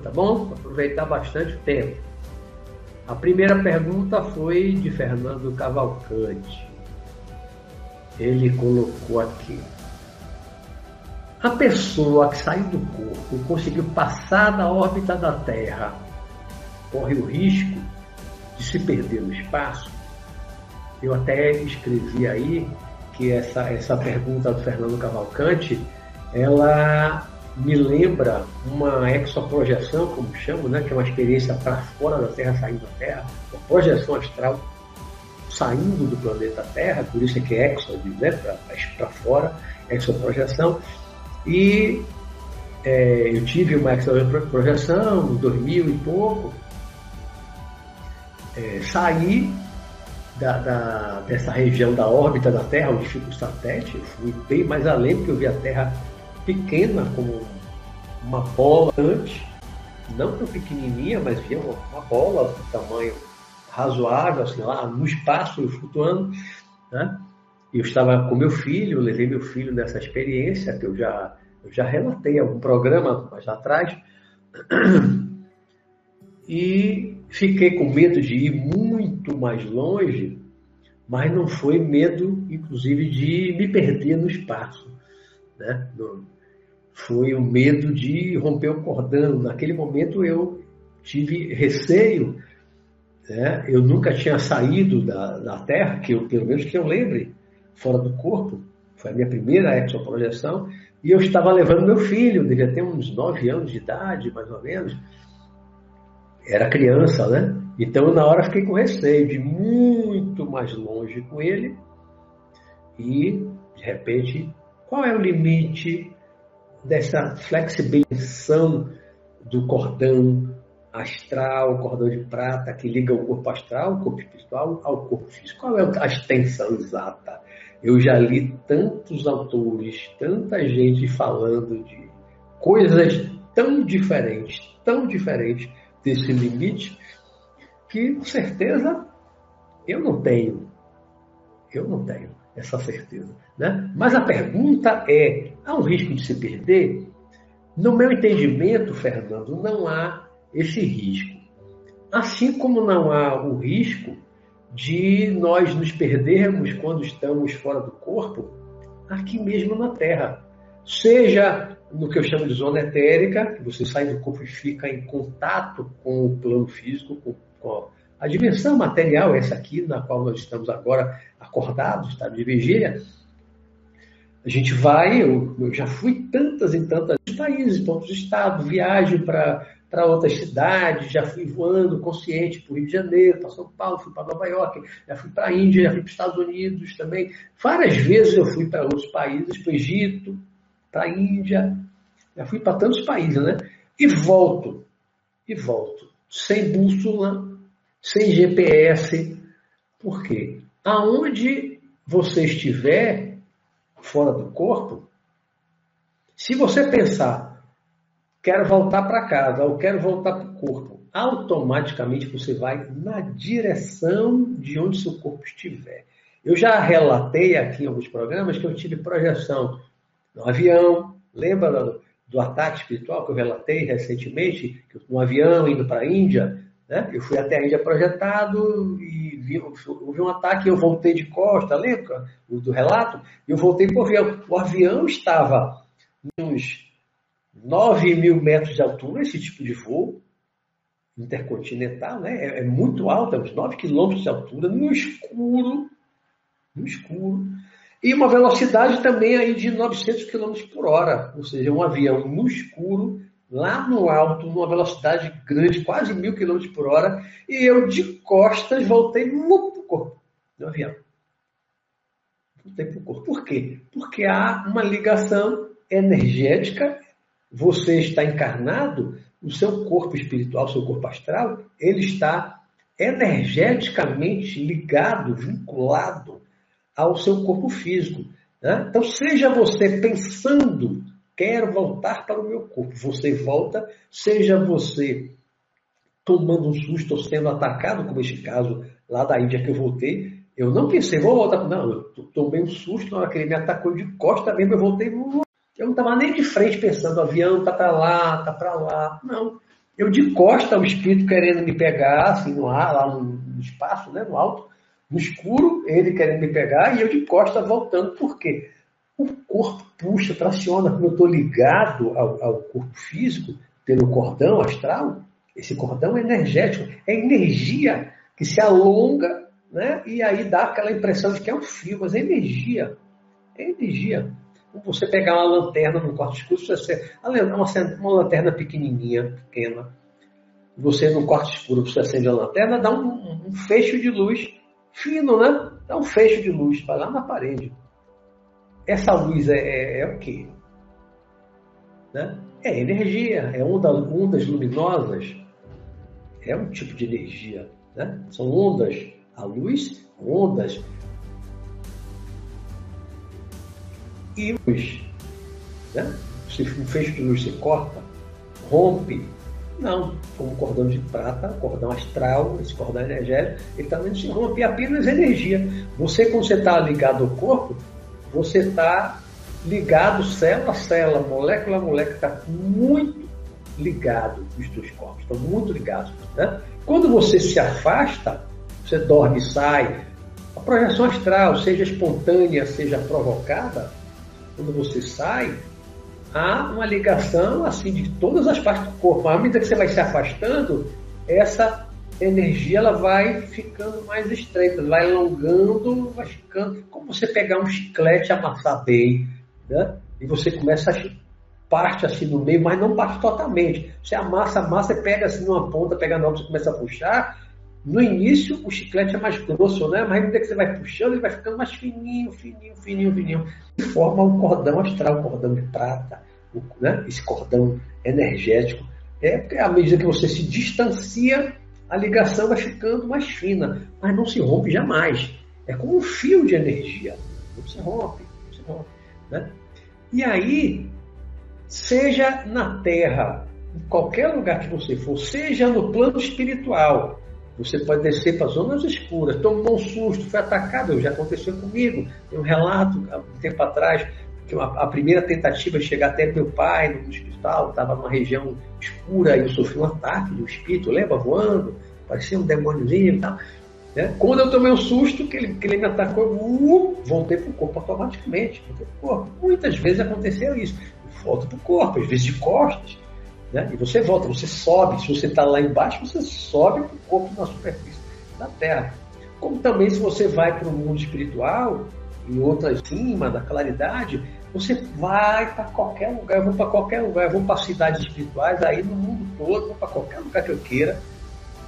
tá bom? Aproveitar bastante o tempo. A primeira pergunta foi de Fernando Cavalcante. Ele colocou aqui. A pessoa que saiu do corpo e conseguiu passar da órbita da Terra corre o risco de se perder no espaço? Eu até escrevi aí que essa, essa pergunta do Fernando Cavalcante, ela me lembra uma exoprojeção, como chamo, né, que é uma experiência para fora da Terra, saindo da Terra, uma projeção astral saindo do planeta Terra, por isso é que é exo, né, para fora, exoprojeção. E é, eu tive uma exoprojeção em 2000 e pouco, é, saí da, da, dessa região da órbita da Terra, onde fica o satélite, fui bem mais além, porque eu vi a Terra pequena, como uma bola antes, não tão pequenininha, mas via uma, uma bola de tamanho razoável, assim, lá no espaço, flutuando, né? Eu estava com meu filho, levei meu filho nessa experiência, que eu já, eu já relatei em algum programa mais atrás, e fiquei com medo de ir muito mais longe, mas não foi medo, inclusive, de me perder no espaço. Né? Foi o medo de romper o cordão. Naquele momento eu tive receio. Né? Eu nunca tinha saído da, da Terra, que eu, pelo menos que eu lembre, fora do corpo. Foi a minha primeira exoprojeção. E eu estava levando meu filho, devia ter uns nove anos de idade, mais ou menos. Era criança, né? Então, na hora, fiquei com receio de ir muito mais longe com ele e, de repente, qual é o limite dessa flexibilização do cordão astral, cordão de prata que liga o corpo astral, o corpo espiritual ao corpo físico? Qual é a extensão exata? Eu já li tantos autores, tanta gente falando de coisas tão diferentes, tão diferentes desse limite, que com certeza eu não tenho. Eu não tenho essa certeza. Né? Mas a pergunta é: há um risco de se perder? No meu entendimento, Fernando, não há esse risco. Assim como não há o risco de nós nos perdermos quando estamos fora do corpo, aqui mesmo na Terra. Seja no que eu chamo de zona etérica, que você sai do corpo e fica em contato com o plano físico, com, a dimensão material, essa aqui, na qual nós estamos agora acordados, estado de vigília, a gente vai, eu, eu, já fui tantas e tantas países, pontos de estado, viagem para outras cidades, já fui voando consciente para o Rio de Janeiro, para São Paulo, fui para Nova York, já fui para a Índia, já fui para os Estados Unidos também. Várias vezes eu fui para outros países, para o Egito, para a Índia, já fui para tantos países, né? E volto, e volto, sem bússola, sem GPS. Por quê? Aonde você estiver fora do corpo, se você pensar, quero voltar para casa ou quero voltar para o corpo, automaticamente você vai na direção de onde seu corpo estiver. Eu já relatei aqui em alguns programas que eu tive projeção no avião, lembra do, do ataque espiritual que eu relatei recentemente, no avião indo para a Índia, né? Eu fui até a Índia projetado e vi, houve um ataque eu voltei de costa, lembra do relato? Eu voltei por avião. O avião estava uns 9 mil metros de altura, esse tipo de voo intercontinental, né? É, é muito alto, é uns 9 quilômetros de altura, no escuro, no escuro. E uma velocidade também aí de 900 km por hora, ou seja, um avião no escuro lá no alto, numa velocidade grande, quase mil quilômetros por hora, e eu de costas voltei muito corpo do avião. Voltei para o corpo. Por quê? Porque há uma ligação energética, você está encarnado, o seu corpo espiritual, o seu corpo astral, ele está energeticamente ligado, vinculado ao seu corpo físico. Né? Então, seja você pensando quero voltar para o meu corpo. Você volta, seja você tomando um susto ou sendo atacado, como este caso lá da Índia que eu voltei. Eu não pensei, vou voltar. Não, eu tomei um susto na hora que ele me atacou de costa mesmo, eu voltei. Eu não estava nem de frente pensando, o avião está para lá, está para lá. Não, Eu de costa, o espírito querendo me pegar, assim, no ar, lá no espaço, né, no alto, no escuro, ele querendo me pegar, e eu de costa voltando. Por quê? O corpo puxa, traciona. Quando eu estou ligado ao, ao corpo físico, pelo cordão astral, esse cordão é energético, é energia que se alonga, né? E aí dá aquela impressão de que é um fio, mas é energia. É energia. Você pegar uma lanterna no quarto escuro, você uma, uma lanterna pequenininha, pequena, você no quarto escuro, você acende a lanterna, dá um, um fecho de luz fino, né? Dá um fecho de luz, vai lá na parede. Essa luz é, é, é o quê? Né? É energia, é onda, ondas luminosas, é um tipo de energia. Né? São ondas, a luz, ondas. E luz. Né? Se um feixe de luz se corta, rompe. Não, como cordão de prata, cordão astral, esse cordão energético, ele também se rompe apenas energia. Você, quando você está ligado ao corpo, você está ligado célula a célula, molécula a molécula, está muito ligado os dois corpos, estão muito ligados. Né? Quando você se afasta, você dorme e sai, a projeção astral, seja espontânea, seja provocada, quando você sai, há uma ligação assim de todas as partes do corpo. À medida que você vai se afastando, essa energia ela vai ficando mais estreita, vai alongando, vai ficando. Como você pegar um chiclete, amassar bem, né? E você começa a parte assim no meio, mas não parte totalmente. Você amassa, amassa, pega assim numa ponta, pega na outra, você começa a puxar. No início, o chiclete é mais grosso, né? Mas medida que você vai puxando, ele vai ficando mais fininho, fininho, fininho, fininho. E forma um cordão astral, um cordão de prata, né? esse cordão energético. É à medida que você se distancia, a ligação vai ficando mais fina, mas não se rompe jamais. É como um fio de energia. Não se rompe, não se rompe. Né? E aí, seja na Terra, em qualquer lugar que você for, seja no plano espiritual, você pode descer para zonas escuras, tomou um susto, foi atacado, já aconteceu comigo. Tem um relato há um tempo atrás, a primeira tentativa de chegar até meu pai no hospital, estava numa região escura e eu sofri um ataque de um espírito, lembra, voando, parecia um demôniozinho e tal. Né? Quando eu tomei um susto, que ele, que ele me atacou, uh, voltei para o corpo automaticamente. Pro corpo. Muitas vezes aconteceu isso. Volta para o corpo, às vezes de costas. Né? E você volta, você sobe. Se você está lá embaixo, você sobe para o corpo na superfície da Terra. Como também se você vai para o mundo espiritual, em outra cima da claridade, você vai para qualquer lugar. Eu vou para qualquer lugar. Eu vou para cidades espirituais aí no mundo todo, vou para qualquer lugar que eu queira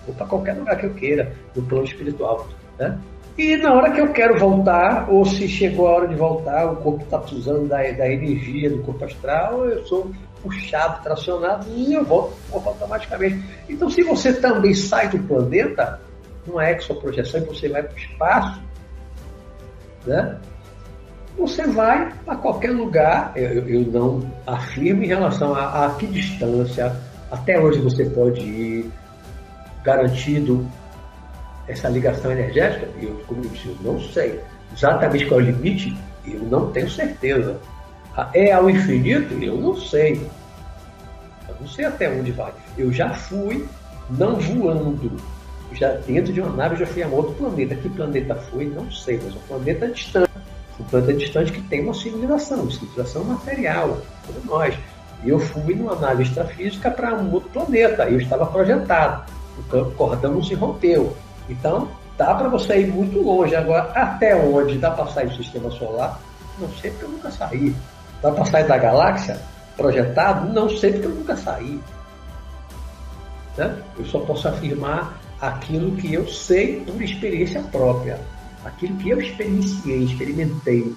ou para qualquer lugar que eu queira, no plano espiritual. Né? E na hora que eu quero voltar, ou se chegou a hora de voltar, o corpo está precisando da, da energia do corpo astral, eu sou puxado, tracionado e eu volto corpo automaticamente. Então, se você também sai do planeta, numa exoprojeção e você vai para o espaço, né? Você vai para qualquer lugar. Eu, eu, não afirmo em relação a, a que distância, até onde você pode ir, garantido essa ligação energética? Eu, como eu disse, eu não sei. Exatamente qual é o limite, eu não tenho certeza. É ao infinito? Eu não sei. Eu não sei até onde vai. Eu já fui, não voando, já dentro de uma nave, já fui a outro planeta. Que planeta foi? Não sei, mas um planeta distante. Um planeta distante que tem uma civilização, civilização material, como nós. E eu fui numa nave extrafísica para um outro planeta. Eu estava projetado. O cordão não se rompeu. Então, dá para você ir muito longe. Agora, até onde dá para sair do sistema solar? Não sei porque eu nunca saí. Dá para sair da galáxia projetado? Não sei porque eu nunca saí. Né? Eu só posso afirmar aquilo que eu sei por experiência própria. Aquilo que eu experienciei, experimentei.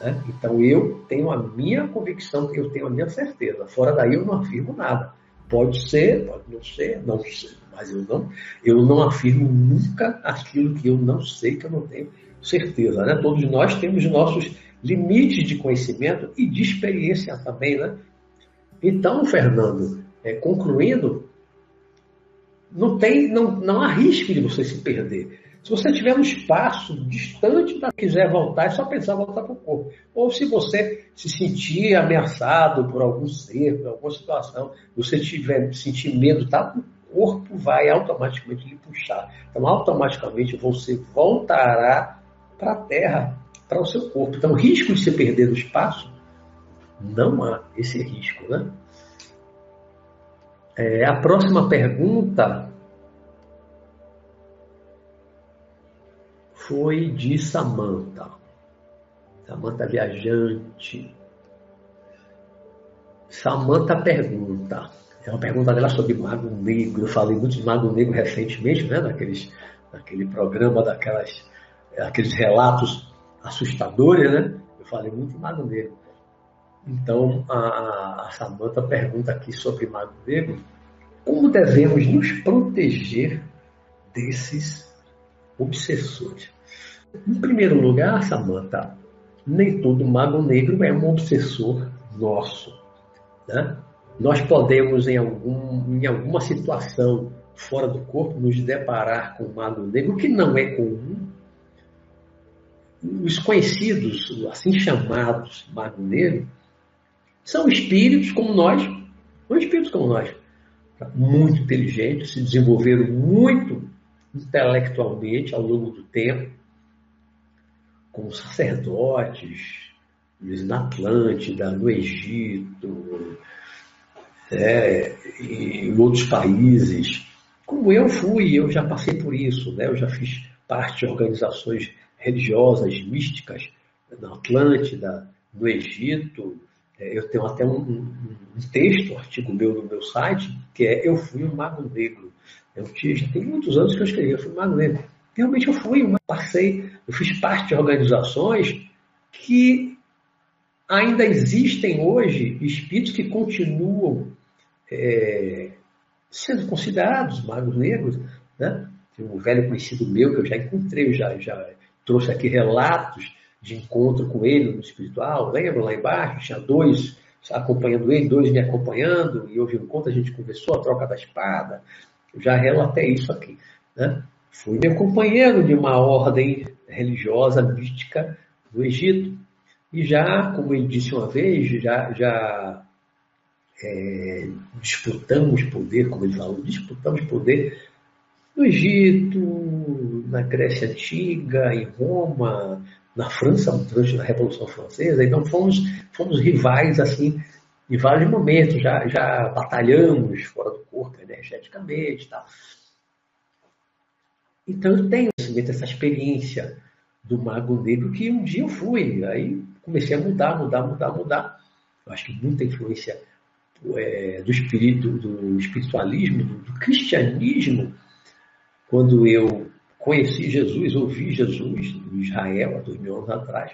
Né? Então eu tenho a minha convicção, eu tenho a minha certeza. Fora daí eu não afirmo nada. Pode ser, pode não ser, não sei mas eu não, eu não afirmo nunca aquilo que eu não sei, que eu não tenho certeza. Né? Todos nós temos nossos limites de conhecimento e de experiência também. Né? Então, Fernando, é, concluindo, não, tem, não, não há risco de você se perder. Se você tiver um espaço distante da quiser voltar, é só pensar voltar para o corpo. Ou se você se sentir ameaçado por algum ser, por alguma situação, você tiver sentir medo, tá? O corpo vai automaticamente lhe puxar. Então, automaticamente você voltará para a Terra, para o seu corpo. Então, o risco de se perder no espaço, não há esse risco, né? É, a próxima pergunta foi de Samantha. Samantha viajante. Samantha pergunta. É uma pergunta dela sobre Mago Negro. Eu falei muito de Mago Negro recentemente, né? Naqueles, naquele programa daquelas, aqueles relatos assustadores, né? Eu falei muito de Mago Negro. Então, a, a Samanta pergunta aqui sobre Mago Negro, como devemos nos proteger desses obsessores? Em primeiro lugar, Samanta, nem todo mago negro é um obsessor nosso. Né? Nós podemos, em, algum, em alguma situação fora do corpo, nos deparar com um mago negro, que não é comum. Os conhecidos, assim chamados mago negro, são espíritos como nós, são espíritos como nós, muito inteligentes, se desenvolveram muito intelectualmente ao longo do tempo, como sacerdotes, na Atlântida, no Egito, é, em outros países. Como eu fui, eu já passei por isso, né? eu já fiz parte de organizações religiosas, místicas, na Atlântida, no Egito, é, eu tenho até um, um, um, texto, um artigo meu no meu site, que é Eu Fui um Mago Negro. Eu tinha, já tem muitos anos que eu escrevi, eu fui um Mago Negro. Realmente eu fui, eu passei, eu fiz parte de organizações que ainda existem hoje espíritos que continuam é, sendo considerados magos negros. Né? Tem um velho conhecido meu que eu já encontrei, já, já trouxe aqui relatos de encontro com ele no espiritual. Lembra lá embaixo? Tinha dois acompanhando ele, dois me acompanhando, e houve um encontro, a gente conversou, a troca da espada. Eu já relatei isso aqui. Né? Fui meu companheiro de uma ordem religiosa mística do Egito. E já, como ele disse uma vez, já, já é, disputamos poder, como ele falou, disputamos poder no Egito, na Grécia Antiga, em Roma, na França, durante a Revolução Francesa, então fomos, fomos rivais assim em vários momentos, já, já batalhamos fora do corpo energeticamente e tal. Então eu tenho essa experiência do Mago Negro que um dia eu fui, aí comecei a mudar, mudar, mudar, mudar. Eu acho que muita influência é, do espírito, do espiritualismo, do, do cristianismo, quando eu conheci Jesus, ouvi Jesus em Israel há dois mil anos atrás,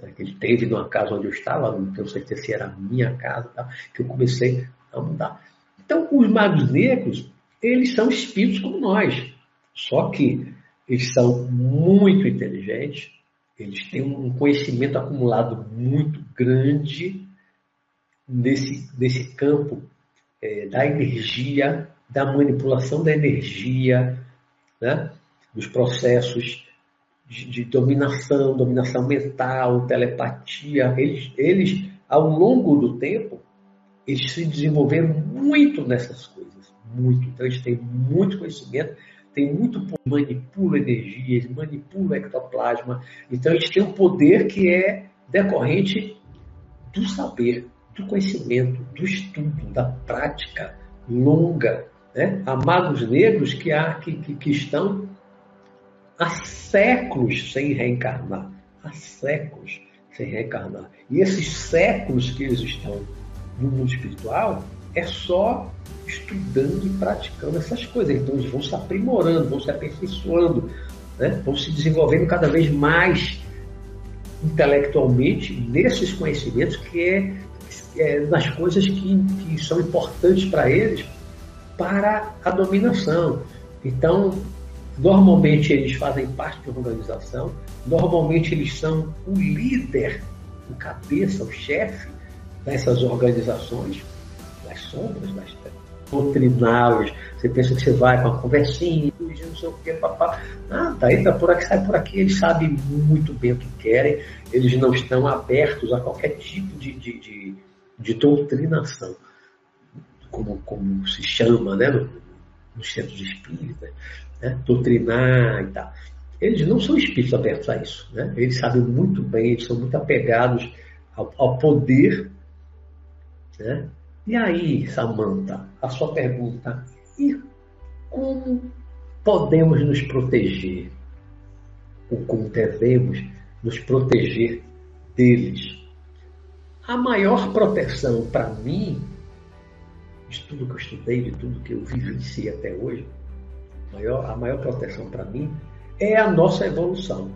né, que ele teve numa casa onde eu estava, não tenho certeza se era a minha casa, tá, que eu comecei a mudar. Então, os magos negros, eles são espíritos como nós, só que eles são muito inteligentes, eles têm um conhecimento acumulado muito grande nesse, nesse campo é, da energia, da manipulação da energia, né? dos processos de, de, dominação, dominação mental, telepatia, eles, eles, ao longo do tempo, eles se desenvolveram muito nessas coisas, muito. Então, eles têm muito conhecimento, têm muito manipulam energias, manipulam ectoplasma. Então, eles têm um poder que é decorrente do saber, do conhecimento, do estudo, da prática longa. Né? Há magos negros que, há, que, que, que estão há séculos sem reencarnar. Há séculos sem reencarnar. E esses séculos que eles estão no mundo espiritual é só estudando e praticando essas coisas. Então eles vão se aprimorando, vão se aperfeiçoando, né? vão se desenvolvendo cada vez mais intelectualmente nesses conhecimentos que é, é nas coisas que, que são importantes para eles para a dominação. Então, Normalmente eles fazem parte de uma organização, normalmente eles são o líder, o cabeça, o chefe dessas organizações, das sombras, das doutrinárias. Você pensa que você vai com uma conversinha, não sei o que, papá. Ah, tá, entra por aqui, sai por aqui. Eles sabem muito bem o que querem, eles não estão abertos a qualquer tipo de, de, de, de doutrinação, como, como se chama, né, no, nos centros espíritas, né, doutrinar e tal. Eles não são espíritos abertos a isso, né? Eles sabem muito bem, eles são muito apegados ao, ao poder, né? E aí, Samantha, a sua pergunta, e como podemos nos proteger? Ou como devemos nos proteger deles? A maior proteção para mim, de tudo que eu estudei, de tudo que eu vivenciei até hoje, a maior, a maior proteção para mim é a nossa evolução,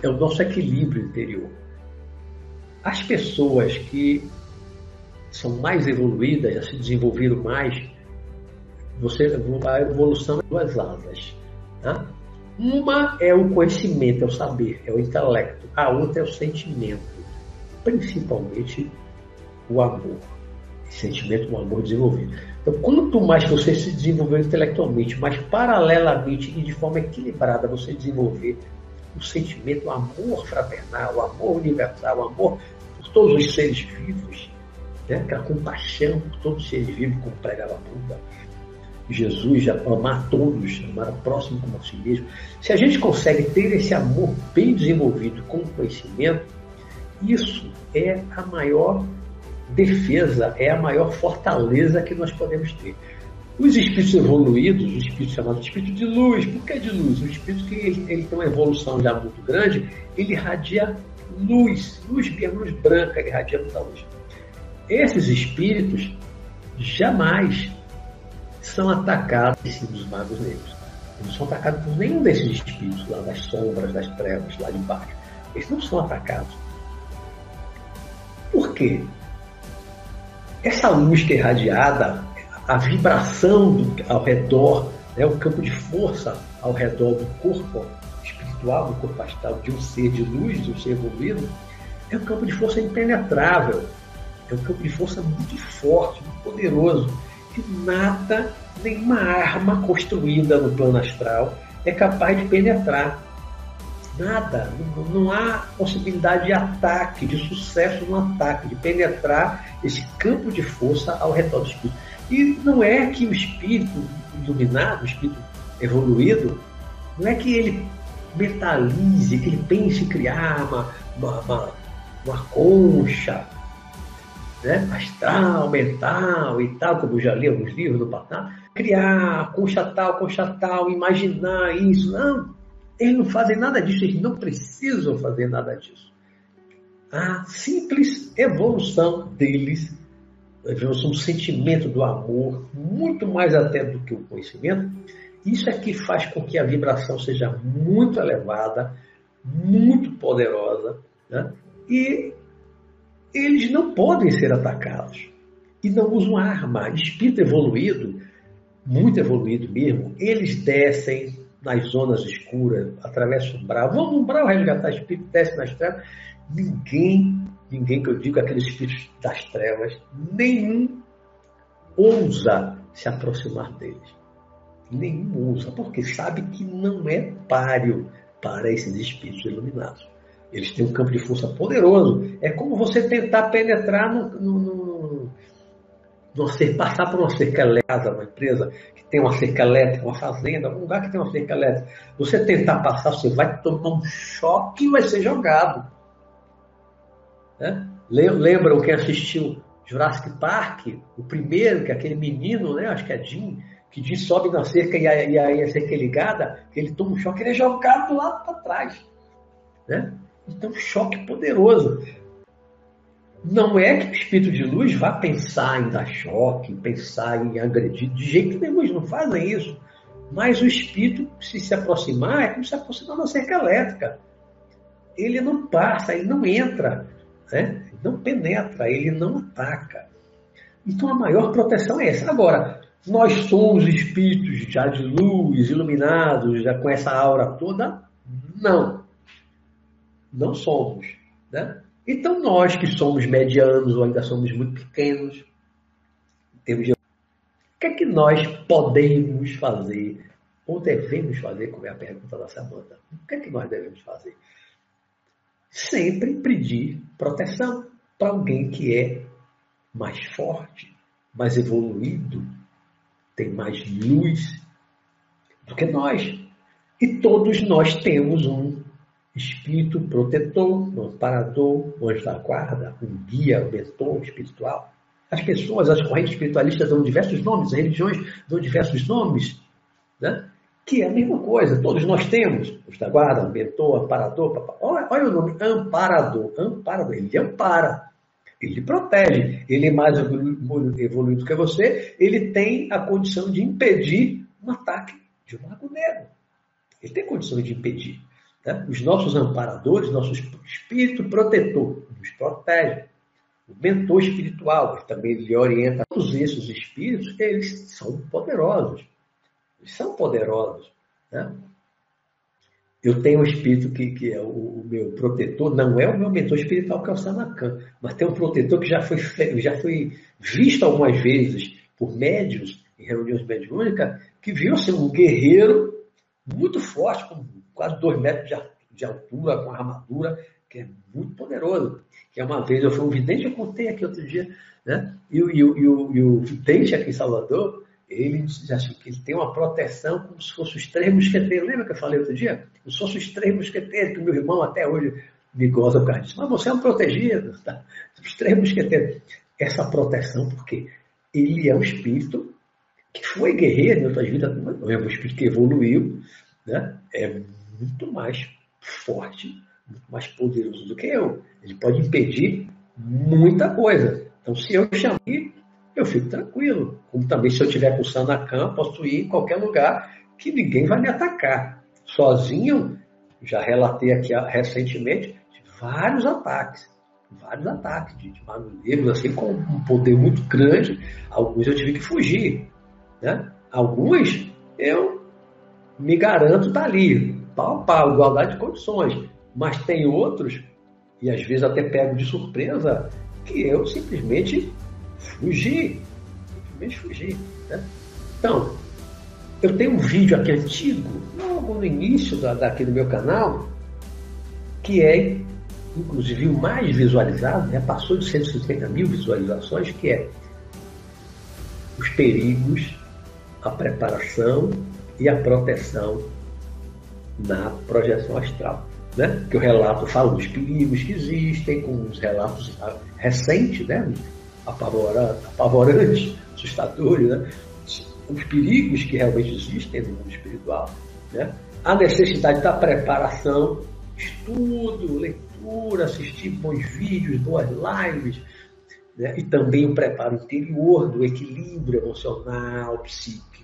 é o nosso equilíbrio interior. As pessoas que são mais evoluídas, já se desenvolveram mais, você, a evolução é duas asas. Tá? Uma é o conhecimento, é o saber, é o intelecto. A outra é o sentimento, principalmente o amor. Sentimento, o amor desenvolvido. Então, quanto mais você se desenvolver intelectualmente, mais paralelamente e de forma equilibrada você desenvolver o sentimento, o amor fraternal, o amor universal, o amor por todos os seres vivos, né? aquela compaixão por todos os seres vivos, como pregava Buda. Jesus já amar todos, amar o próximo como a si mesmo. Se a gente consegue ter esse amor bem desenvolvido com o conhecimento, isso é a maior defesa, é a maior fortaleza que nós podemos ter. Os espíritos evoluídos, os espíritos chamados espírito de luz, por que de luz? O espírito que ele, ele tem uma evolução já muito grande, ele irradia luz, luz mesmo, luz branca, ele irradia muita luz. Esses espíritos jamais são atacados dos magos negros. Eles não são atacados por nenhum desses espíritos lá das sombras, das trevas, lá de baixo. Eles não são atacados. Por quê? Essa luz que é irradiada, a vibração do, ao redor, né, o campo de força ao redor do corpo espiritual, do corpo astral, de um ser de luz, de um ser evoluído, é um campo de força impenetrável. É um campo de força muito forte, muito poderoso, que nada, nenhuma arma construída no plano astral é capaz de penetrar. Nada, não, não há possibilidade de ataque, de sucesso no ataque, de penetrar esse campo de força ao redor do espírito. E não é que o espírito iluminado, o espírito evoluído, não é que ele metalize, que ele pense em criar uma, uma, uma, uma concha né, astral, mental e tal, como já li alguns livros do passado, criar concha tal, concha tal, imaginar isso. Não, eles não fazem nada disso, eles não precisam fazer nada disso. A simples evolução deles, a evolução do sentimento do amor, muito mais até do que o conhecimento, isso é que faz com que a vibração seja muito elevada, muito poderosa, né? e eles não podem ser atacados. E não usam arma. Espírito evoluído, muito evoluído mesmo, eles descem nas zonas escuras, atravessam o umbral, no umbral resgatar espírito, desce nas trevas. Ninguém, ninguém que eu digo, aqueles espíritos das trevas, nenhum ousa se aproximar deles. Nenhum ousa, porque sabe que não é páreo para esses espíritos iluminados. Eles têm um campo de força poderoso. É como você tentar penetrar no, no, no, no passar por uma cerca elétrica, uma empresa que tem uma cerca elétrica, uma fazenda, um lugar que tem uma cerca elétrica. Você tentar passar, você vai tomar um choque e vai ser jogado. Né? Lembram quem assistiu Jurassic Park, o primeiro, que é aquele menino, né? acho que é Jim, que Jim sobe na cerca e a, e a, cerca é ligada, ele toma um choque, ele é jogado do lado para trás. Né? Então, choque poderoso. Não é que o espírito de luz vá pensar em dar choque, pensar em agredir, de jeito nenhum, eles não fazem isso. Mas o espírito, se se aproximar, é como se aproximar da cerca elétrica. Ele não passa, ele não entra, né? ele não penetra, ele não ataca. Então a maior proteção é essa. Agora, nós somos espíritos já de luz, iluminados, já com essa aura toda? Não. Não somos. Né? Então, nós que somos medianos ou ainda somos muito pequenos, temos de... o que é que nós podemos fazer ou devemos fazer, como é a pergunta da Samanta? O que é que nós devemos fazer? Sempre pedir proteção para alguém que é mais forte, mais evoluído, tem mais luz do que nós. E todos nós temos um espírito protetor, um amparador, um anjo da guarda, um guia, um mentor espiritual. As pessoas, as correntes espiritualistas dão diversos nomes, as religiões dão diversos nomes, né? que é a mesma coisa, todos nós temos. Anjo da guarda, mentor, amparador, papai. Olha, olha o nome, amparador, amparador, ele ampara. Ele protege. Ele é mais evoluído que você, ele tem a condição de impedir um ataque de um mago negro. Ele tem condições de impedir. Né? Os nossos amparadores, nosso espírito protetor, nos protege. O mentor espiritual, que também lhe orienta. Todos esses espíritos, eles são poderosos. Eles são poderosos. Né? Eu tenho um espírito que, que é o, o, meu protetor, não é o meu mentor espiritual, que é o Sanakan, mas tem um protetor que já foi, já foi visto algumas vezes por médios, em reuniões mediúnicas, que viu ser um guerreiro muito forte, com quase dois metros de, altura, com armadura, que é muito poderoso. Que é uma vez eu fui um vidente, eu contei aqui outro dia, né? E, e, e, e o, e o vidente aqui em Salvador, ele assim, que ele tem uma proteção como se fosse os três mosqueteiros. Lembra que eu falei outro dia? Como se fosse os três mosqueteiros, que meu irmão até hoje me goza por causa disso. Mas você é um protegido, tá? Os três mosqueteiros. Essa proteção, porque ele é um espírito que foi guerreiro em outras vidas, não é um espírito que evoluiu, né? é muito mais forte, muito mais poderoso do que eu. Ele pode impedir muita coisa. Então, se eu chamar, eu fico tranquilo. Como também, se eu estiver com o Sanacan, posso ir em qualquer lugar que ninguém vai me atacar. Sozinho, já relatei aqui recentemente, vários ataques. Vários ataques de, de negros, assim, com um poder muito grande. Alguns eu tive que fugir. Né? Alguns eu me garanto estar tá ali, pau a pau, igualdade de condições. Mas tem outros, e às vezes até pego de surpresa, que eu simplesmente fugi. Simplesmente fugi. Né? Então, eu tenho um vídeo aqui antigo, logo no início da, daqui do meu canal, que é, inclusive, o mais visualizado, né? passou de 150 mil visualizações, que é os perigos a preparação e a proteção na projeção astral. Né? Que o relato fala dos perigos que existem, com os relatos recentes, né? apavorantes, assustadores, né? os perigos que realmente existem no mundo espiritual, né? a necessidade da preparação, estudo, leitura, assistir bons vídeos, boas lives, né? e também o preparo interior do equilíbrio emocional, psíquico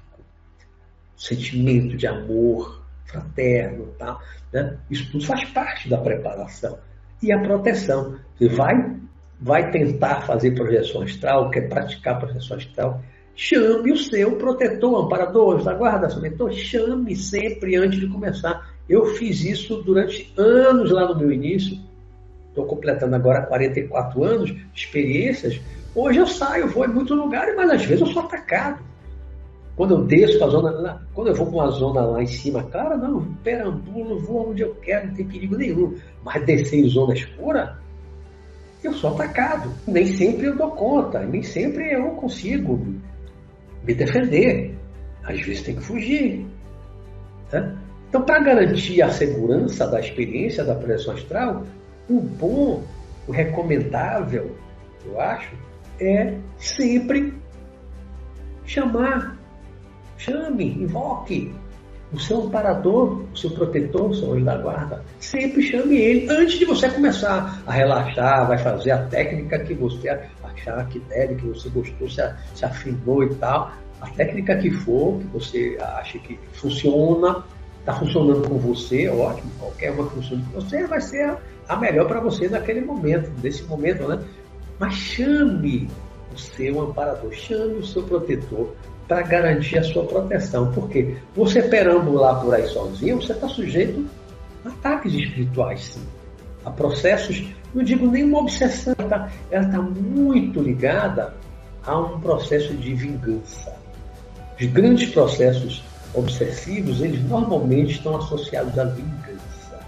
sentimento de amor fraterno, tá? Né? Isso tudo faz parte da preparação. E a proteção. Você vai, vai tentar fazer projeção astral, quer praticar projeção astral, chame o seu protetor, amparador, da guarda, mentor, chame sempre antes de começar. Eu fiz isso durante anos lá no meu início. Estou completando agora 44 anos de experiências. Hoje eu saio, vou em muitos lugares, mas às vezes eu sou atacado. Quando eu desço a zona, quando eu vou para uma zona lá em cima, cara, não, perambulo, vou onde eu quero, não tem perigo nenhum. Mas descer em zona escura, eu sou atacado. Nem sempre eu dou conta, nem sempre eu consigo me defender. Às vezes tem que fugir. Né? Então, para garantir a segurança da experiência da projeção astral, o bom, o recomendável, eu acho, é sempre chamar Chame, invoque o seu amparador, o seu protetor, o seu anjo da guarda. Sempre chame ele antes de você começar a relaxar, vai fazer a técnica que você achar que deve, que você gostou, se, se afinou e tal. A técnica que for, que você acha que funciona, está funcionando com você, ótimo, qualquer uma que funcione com você, vai ser a melhor para você naquele momento, nesse momento, né? Mas chame o seu amparador, chame o seu protetor, para garantir a sua proteção. Porque você perambular por aí sozinho, você está sujeito a ataques espirituais, sim. A processos, não digo nenhuma obsessão, ela está tá muito ligada a um processo de vingança. Os grandes processos obsessivos, eles normalmente estão associados à vingança.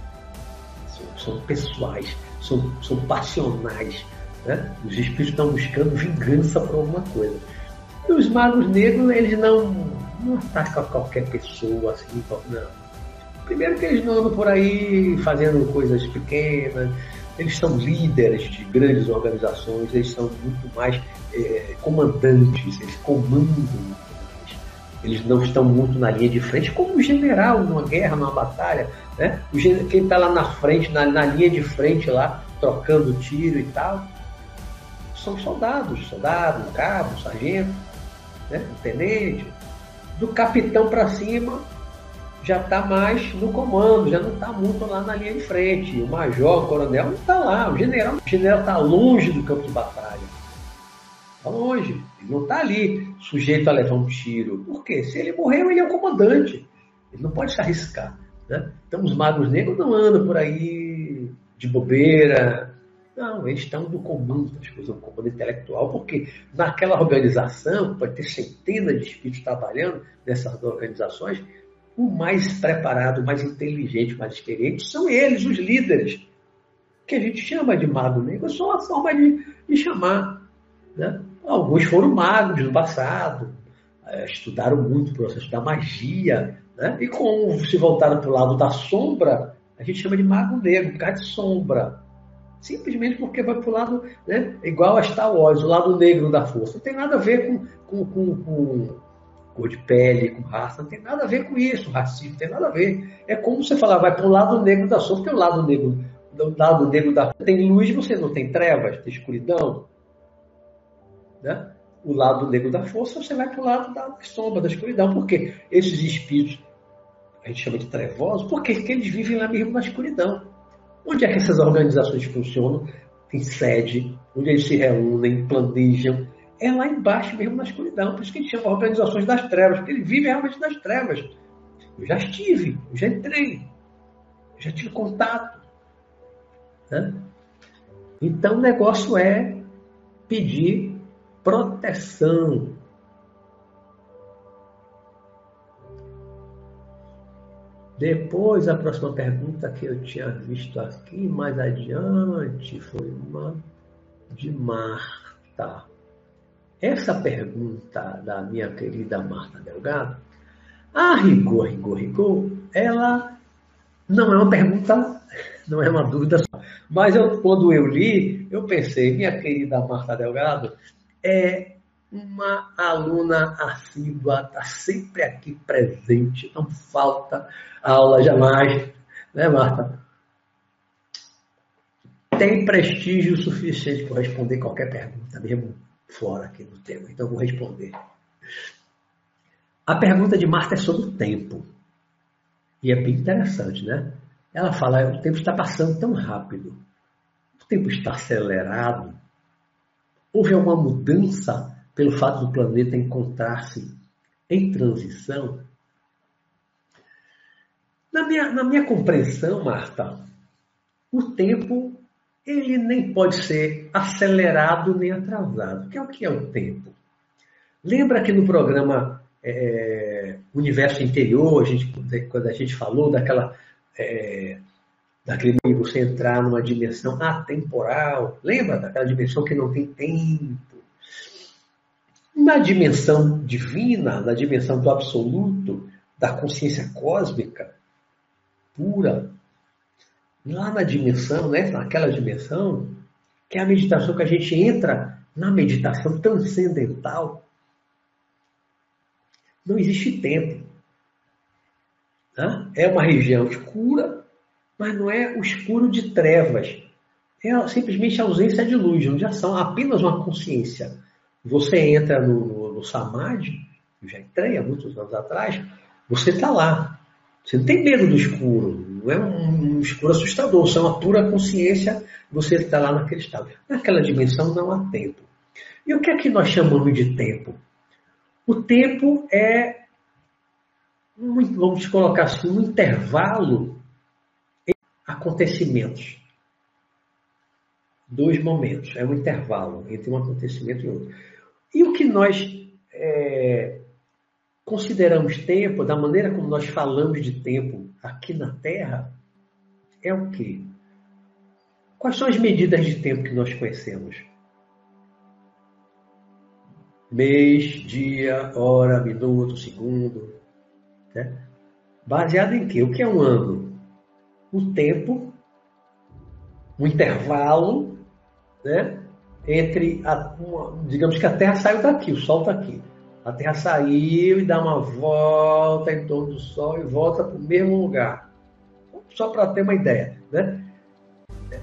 São, são pessoais, são, são passionais. Né? Os espíritos estão buscando vingança por alguma coisa. E os magos negros, eles não, não atacam qualquer pessoa assim, não. Primeiro que eles não andam por aí fazendo coisas pequenas, eles são líderes de grandes organizações, eles são muito mais é, comandantes, eles comandam eles não estão muito na linha de frente, como um general numa guerra, numa batalha. Né? Quem está lá na frente, na, na, linha de frente lá, trocando tiro e tal, são soldados, soldado, cabo, sargento, né? tenente. Do capitão para cima já está mais no comando, já não está muito lá na linha de frente. O major, o coronel não está lá, o general, o general está longe do campo de batalha. Está longe. Ele não está ali sujeito a levar um tiro. Por quê? Se ele morreu, ele é o comandante. Ele não pode se arriscar. Né? Então os magos negros não andam por aí de bobeira. Não, eles estão no comando das coisas, no comando intelectual, porque naquela organização, pode ter centenas de espíritos trabalhando nessas organizações, o mais preparado, o mais inteligente, o mais experiente são eles, os líderes, que a gente chama de mago negro, só uma forma de, de chamar. Né? Alguns foram magos no passado, é, estudaram muito o processo da magia, né? e como se voltaram para o lado da sombra, a gente chama de mago negro, por causa de sombra. Simplesmente porque vai para o lado, né? igual a Star Wars, o lado negro da força. Não tem nada a ver com, com, com, com cor de pele, com raça, não tem nada a ver com isso, racismo, não tem nada a ver. É como você falar, vai para o lado negro da sombra, porque o lado negro, o lado negro da tem luz, você não tem trevas, tem escuridão né? o lado negro da força, você vai para o lado da sombra, da escuridão. Porque esses espíritos, a gente chama de trevosos, porque eles vivem lá mesmo na escuridão. Onde é que essas organizações funcionam? Tem sede, onde eles se reúnem, planejam. É lá embaixo mesmo na escuridão. Por isso que a gente chama organizações das trevas, porque eles vivem realmente nas trevas. Eu já estive, eu já entrei, eu já tive contato. Né? Então o negócio é pedir proteção. Depois, a próxima pergunta que eu tinha visto aqui mais adiante foi uma de Marta. Essa pergunta da minha querida Marta Delgado, a rigor, rigor, rigor, ela não é uma pergunta, não é uma dúvida só. Mas eu, quando eu li, eu pensei, minha querida Marta Delgado, é uma aluna assídua, está sempre aqui presente, não falta aula jamais, né, Marta? Tem prestígio suficiente para responder qualquer pergunta, mesmo fora aqui do tema, então vou responder. A pergunta de Marta é sobre o tempo. E é bem interessante, né? Ela fala: o tempo está passando tão rápido, o tempo está acelerado, Houve uma mudança pelo fato do planeta encontrar-se em transição? Na minha, na minha compreensão, Marta, o tempo ele nem pode ser acelerado nem atrasado. Que é o que é o tempo? Lembra que no programa é, Universo Interior, a gente, quando a gente falou daquela é, daquele você entrar numa dimensão atemporal. Lembra daquela dimensão que não tem tempo? Na dimensão divina, na dimensão do absoluto, da consciência cósmica pura, lá na dimensão, né, naquela dimensão, que é a meditação que a gente entra na meditação transcendental, não existe tempo. Né? É uma região escura, mas não é o escuro de trevas. É simplesmente a ausência de luz, onde são apenas uma consciência. Você entra no, no, no Samadhi, eu já entrei há muitos anos atrás, você está lá. Você não tem medo do escuro, não é um, um escuro assustador, você é uma pura consciência, você está lá naquele estado. Naquela dimensão não há tempo. E o que é que nós chamamos de tempo? O tempo é, vamos colocar assim, um intervalo acontecimentos. Dois momentos, é um intervalo entre um acontecimento e outro. E o que nós é, consideramos tempo, da maneira como nós falamos de tempo aqui na Terra, é o quê? Quais são as medidas de tempo que nós conhecemos? Mês, dia, hora, minuto, segundo. Né? Baseado em quê? O que é um ano? O tempo, o intervalo, né? Entre, a, uma, digamos que a Terra saiu daqui, o Sol está aqui. A Terra saiu e dá uma volta em torno do Sol e volta para o mesmo lugar. Só para ter uma ideia. Né?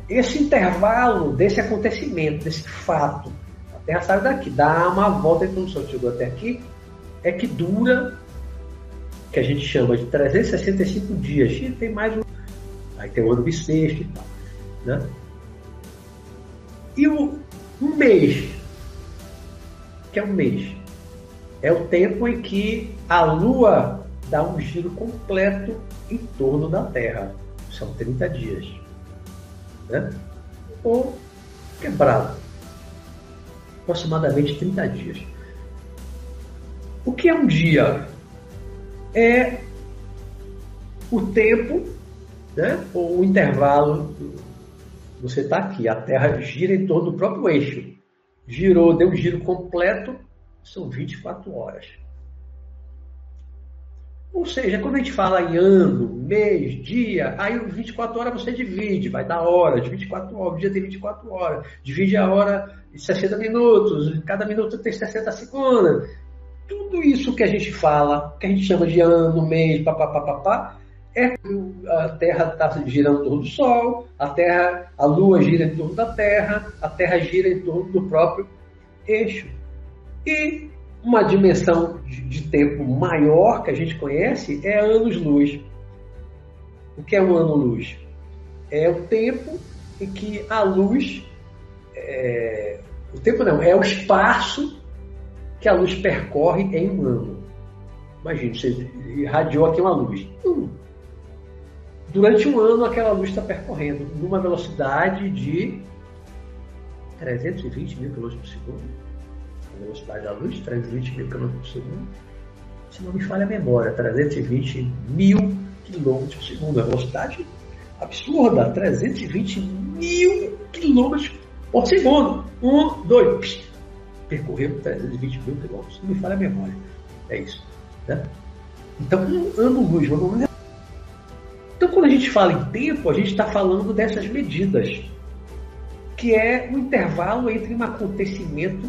Esse intervalo desse acontecimento, desse fato, a Terra saiu daqui, dá uma volta em torno do Sol, chegou até aqui, é que dura, que a gente chama de 365 dias. E tem mais um. Aí tem o ano bissexto e tal. Né? E o, um mês, que é um mês, é o tempo em que a Lua dá um giro completo em torno da Terra. São 30 dias. Né? Ou quebrado. Aproximadamente 30 dias. O que é um dia? É o tempo, né? ou o intervalo. Você está aqui, a Terra gira em torno do próprio eixo. Girou, deu um giro completo, são 24 horas. Ou seja, quando a gente fala em ano, mês, dia, aí 24 horas você divide, vai dar hora, de 24 horas, o dia tem 24 horas, divide a hora em 60 minutos, cada minuto tem 60 segundos. Tudo isso que a gente fala, que a gente chama de ano, mês, papapá, é que a Terra está girando em torno do Sol, a Terra, a Lua gira em torno da Terra, a Terra gira em torno do próprio eixo. E uma dimensão de tempo maior que a gente conhece é anos-luz. O que é um ano-luz? É o tempo em que a luz. É... o tempo não, é o espaço que a luz percorre em um ano. Imagine, você irradiou aqui uma luz. Hum. Durante um ano, aquela luz está percorrendo numa velocidade de 320 mil km por segundo velocidade da luz, 320 mil km por segundo. Se não me falha a memória, 320 mil km por segundo. A velocidade absurda, 320 mil km por segundo. Um, dois, percorreu 320 mil quilômetros, não me falha a memória. É isso. Né? Então, um ano-luz, vamos lembrar. Então, quando a gente fala em tempo, a gente está falando dessas medidas, que é o intervalo entre um acontecimento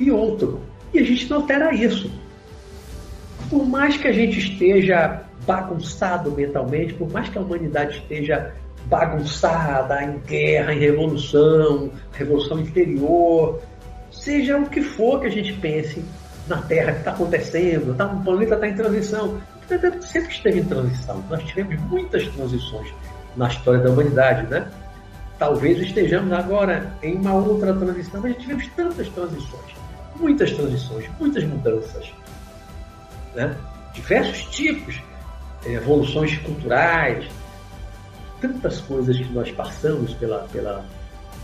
e outro. E a gente não altera isso. Por mais que a gente esteja bagunçado mentalmente, por mais que a humanidade esteja bagunçada em guerra, em revolução, revolução interior, seja o que for que a gente pense na Terra que está acontecendo, tá, o planeta está em transição. O sempre esteve em transição. Nós tivemos muitas transições na história da humanidade, né? Talvez estejamos agora em uma outra transição, mas tivemos tantas transições muitas transições, muitas mudanças. Né? Diversos tipos, é, evoluções culturais, tantas coisas que nós passamos pela, pela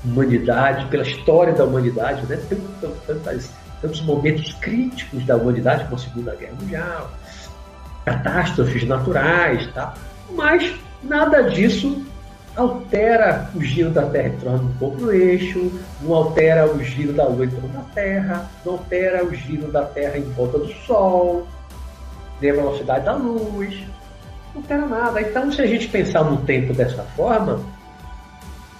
humanidade, pela história da humanidade, né? tantos momentos críticos da humanidade, como a Segunda Guerra Mundial, catástrofes naturais, tá? mas nada disso altera o giro da Terra em torno um pouco do eixo, não altera o giro da Lua em torno da Terra, não altera o giro da Terra em volta do Sol, nem a velocidade da luz, não altera nada. Então, se a gente pensar no tempo dessa forma,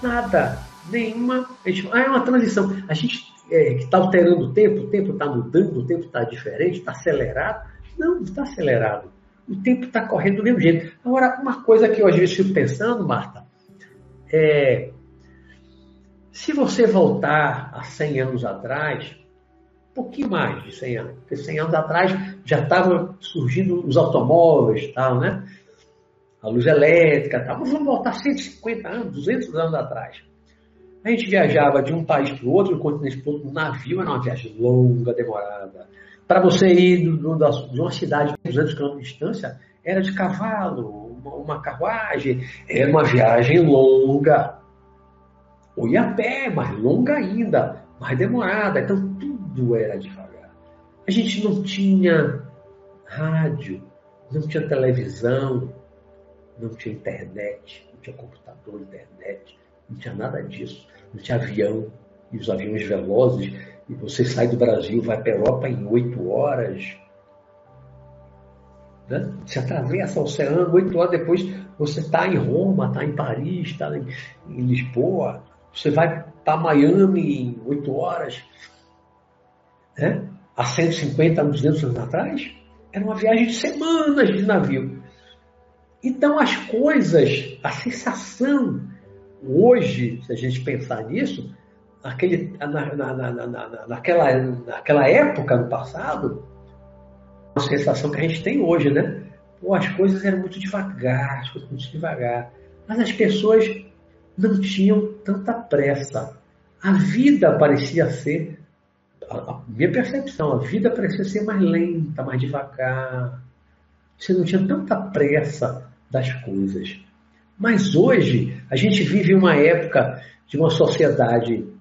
nada, nenhuma. Ah, é uma transição. A gente é, está alterando o tempo, o tempo está mudando, o tempo está diferente, está acelerado. Não está acelerado. O tempo está correndo do mesmo jeito. Agora, uma coisa que eu às vezes fico pensando, Marta, é, se você voltar a 100 anos atrás, um pouquinho mais de 100 anos, porque 100 anos atrás já estavam surgindo os automóveis, tal, né? a luz elétrica, tal. Mas vamos voltar 150 anos, 200 anos atrás. A gente viajava de um país para o outro, do continente para o outro, um navio era uma viagem longa, demorada. Para você ir de uma cidade de 200 km de distância, era de cavalo, uma, uma carruagem, era uma viagem longa. Ou ia a pé, mais longa ainda, mais demorada. Então tudo era devagar. A gente não tinha rádio, não tinha televisão, não tinha internet, não tinha computador, internet, não tinha nada disso, não tinha avião, e os aviões velozes, e você sai do Brasil, vai para a Europa em oito horas. Né? Você atravessa o oceano, oito horas depois você está em Roma, está em Paris, está em, em, Lisboa, você vai para Miami em oito horas. Né? Há 150, 200 anos atrás, era uma viagem de semanas de navio. Então as coisas, a sensação, hoje, se a gente pensar nisso, naquele, na, na, na, naquela, naquela época, no passado, a sensação que a gente tem hoje, né? Pô, as coisas eram muito devagar, as coisas muito devagar. Mas as pessoas não tinham tanta pressa. A vida parecia ser, a minha percepção, a vida parecia ser mais lenta, mais devagar. Você não tinha tanta pressa das coisas. Mas hoje, a gente vive uma época de uma sociedade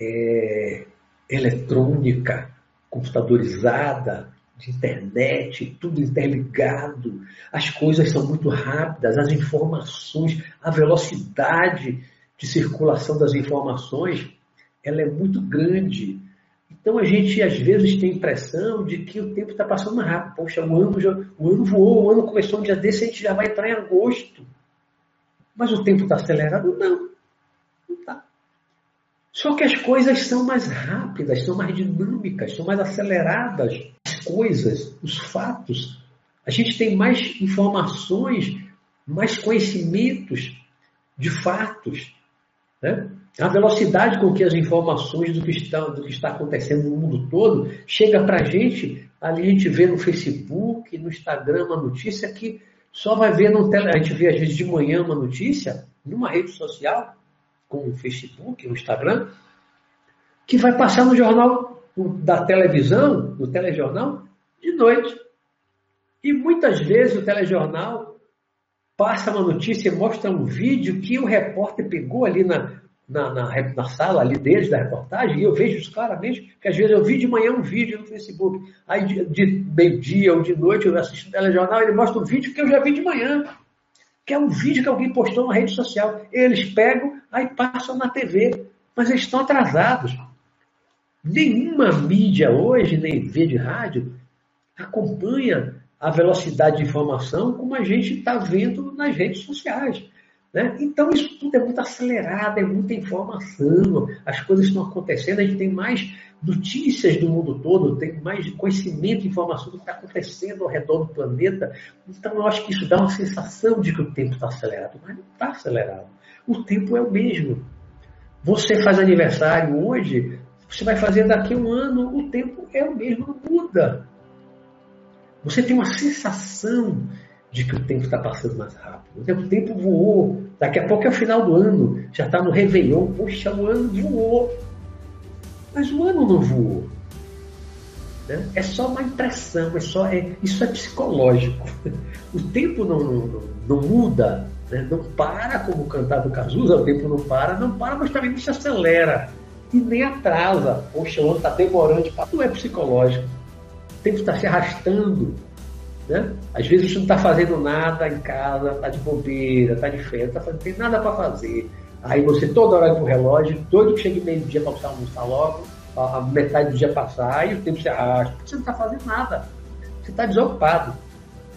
é, eletrônica, computadorizada, de internet, tudo interligado, as coisas são muito rápidas, as informações, a velocidade de circulação das informações, ela é muito grande. Então a gente às vezes tem a impressão de que o tempo está passando rápido. Poxa, o ano, já, o ano voou, o ano começou um dia desse, a gente já vai entrar em agosto. Mas o tempo está acelerado? Não. Só que as coisas são mais rápidas, são mais dinâmicas, são mais aceleradas. As coisas, os fatos. A gente tem mais informações, mais conhecimentos de fatos. Né? A velocidade com que as informações do que, está, do que está acontecendo no mundo todo chega para a gente, ali a gente vê no Facebook, no Instagram uma notícia que só vai ver no tele... A gente vê às vezes de manhã uma notícia numa rede social, com o Facebook, o Instagram, que vai passar no jornal da televisão, no telejornal, de noite. E muitas vezes o telejornal passa uma notícia e mostra um vídeo que o repórter pegou ali na, na, na, na, sala ali deles, da reportagem, e eu vejo isso claramente, que às vezes eu vi de manhã um vídeo no Facebook, aí de, de meio-dia ou de noite eu assisto o telejornal, ele mostra um vídeo que eu já vi de manhã que é um vídeo que alguém postou na rede social. Eles pegam, aí passam na TV, mas eles estão atrasados. Nenhuma mídia hoje, nem de rádio, acompanha a velocidade de informação como a gente está vendo nas redes sociais. Né? Então, isso tudo é muito acelerado, é muita informação, as coisas estão acontecendo, a gente tem mais notícias do mundo todo, tem mais conhecimento informação do que está acontecendo ao redor do planeta. Então, eu acho que isso dá uma sensação de que o tempo está acelerado, mas não está acelerado. O tempo é o mesmo. Você faz aniversário hoje, você vai fazer daqui a um ano, o tempo é o mesmo, não muda. Você tem uma sensação de que o tempo está passando mais rápido. O tempo voou. Daqui a pouco é o final do ano. Já está no Réveillon. Poxa, o ano voou. Mas o ano não voou. Né? É só uma impressão. É só, é, isso é psicológico. O tempo não, não, não muda. Né? Não para, como cantar do Cazuza, o tempo não para. Não para, mas também não se acelera. E nem atrasa. Poxa, o ano está demorando. Não é psicológico. O tempo está se arrastando né? Às vezes você não está fazendo nada em casa, está de bobeira, está de tá não tem nada para fazer. Aí você toda hora com o relógio, todo que chega meio-dia para você almoçar logo, a metade do dia passar e o tempo se arrasta. Você não está fazendo nada. Você está desocupado.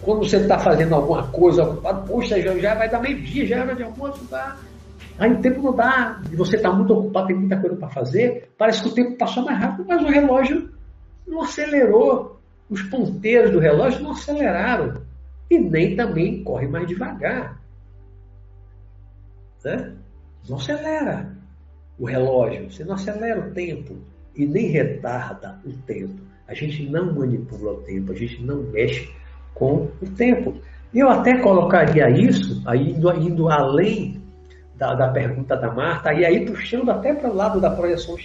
Quando você está fazendo alguma coisa ocupado, poxa, já, já vai dar meio-dia, já era de almoço, tá? Aí o tempo não dá, e você está muito ocupado, tem muita coisa para fazer, parece que o tempo passou mais rápido, mas o relógio não acelerou os ponteiros do relógio não aceleraram e nem também corre mais devagar. Né? Não acelera o relógio, você não acelera o tempo e nem retarda o tempo. A gente não manipula o tempo, a gente não mexe com o tempo. Eu até colocaria isso, indo, indo além da, da pergunta da Marta, e aí puxando até para o lado da projeção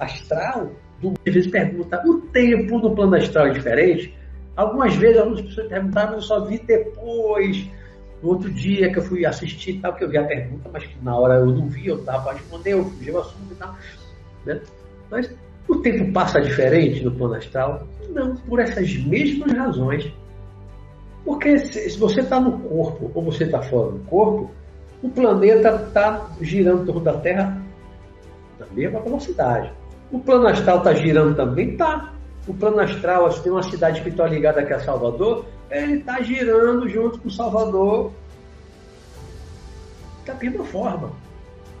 astral, às vezes pergunta, o tempo no plano astral é diferente? Algumas vezes algumas pessoas perguntaram, eu só vi depois, no outro dia que eu fui assistir tal, que eu vi a pergunta, mas que na hora eu não vi, eu estava para responder, eu fugi o assunto e tal. Né? Mas O tempo passa diferente no plano astral? Não, por essas mesmas razões. Porque se você está no corpo ou você está fora do corpo, o planeta está girando em torno da Terra na mesma velocidade. O plano astral está girando também? Está. O plano astral, se tem uma cidade que está ligada aqui a Salvador, ele está girando junto com Salvador da mesma forma.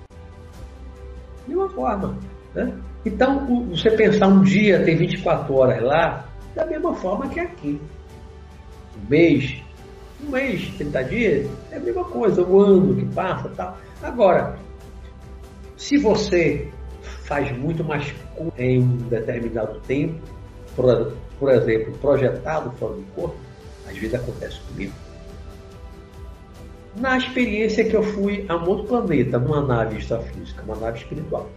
Da mesma forma. Né? Então, você pensar um dia tem 24 horas lá, da mesma forma que aqui. Um mês, um mês, 30 dias, é a mesma coisa, o ano que passa tal. Agora, se você faz muito mais em um determinado tempo, por, por exemplo, projetado fora do corpo, às vezes acontece comigo. Na experiência que eu fui a um outro planeta, numa nave extrafísica, uma nave espiritual.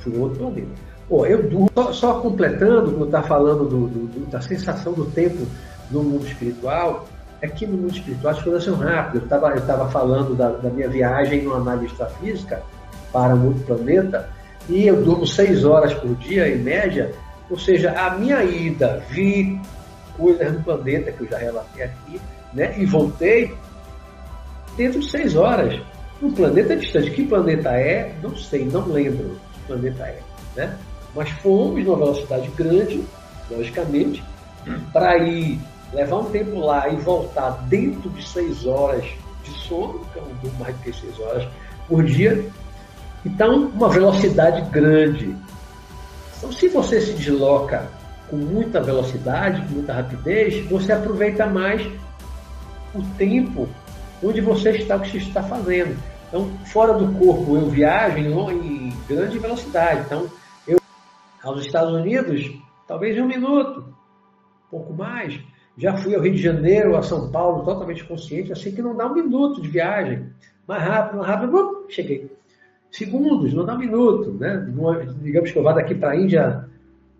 Fui a um outro planeta. Pô, eu durmo, só, só completando, quando está falando do, do, da sensação do tempo no mundo espiritual, é que no mundo espiritual as coisas são rápidas. Eu estava falando da, da, minha viagem numa nave extrafísica para um outro planeta, e eu durmo seis horas por dia, em média, ou seja, a minha ida, vi coisas no planeta que eu já relatei aqui, né, e voltei dentro de seis horas. Um planeta distante. Que planeta é? Não sei, não lembro que planeta é. Né? Mas fomos numa velocidade grande, logicamente, para ir levar um tempo lá e voltar dentro de seis horas de sono, que eu não durmo mais do que seis horas por dia. Então, uma velocidade grande. Então, se você se desloca com muita velocidade, com muita rapidez, você aproveita mais o tempo onde você está, o que você está fazendo. Então, fora do corpo, eu viajo em, grande velocidade. Então, eu aos Estados Unidos, talvez em um minuto, pouco mais. Já fui ao Rio de Janeiro, a São Paulo, totalmente consciente, assim que não dá um minuto de viagem. Mais rápido, mais rápido, cheguei. Segundos, não dá um minuto. Né? Digamos que eu vá daqui para a Índia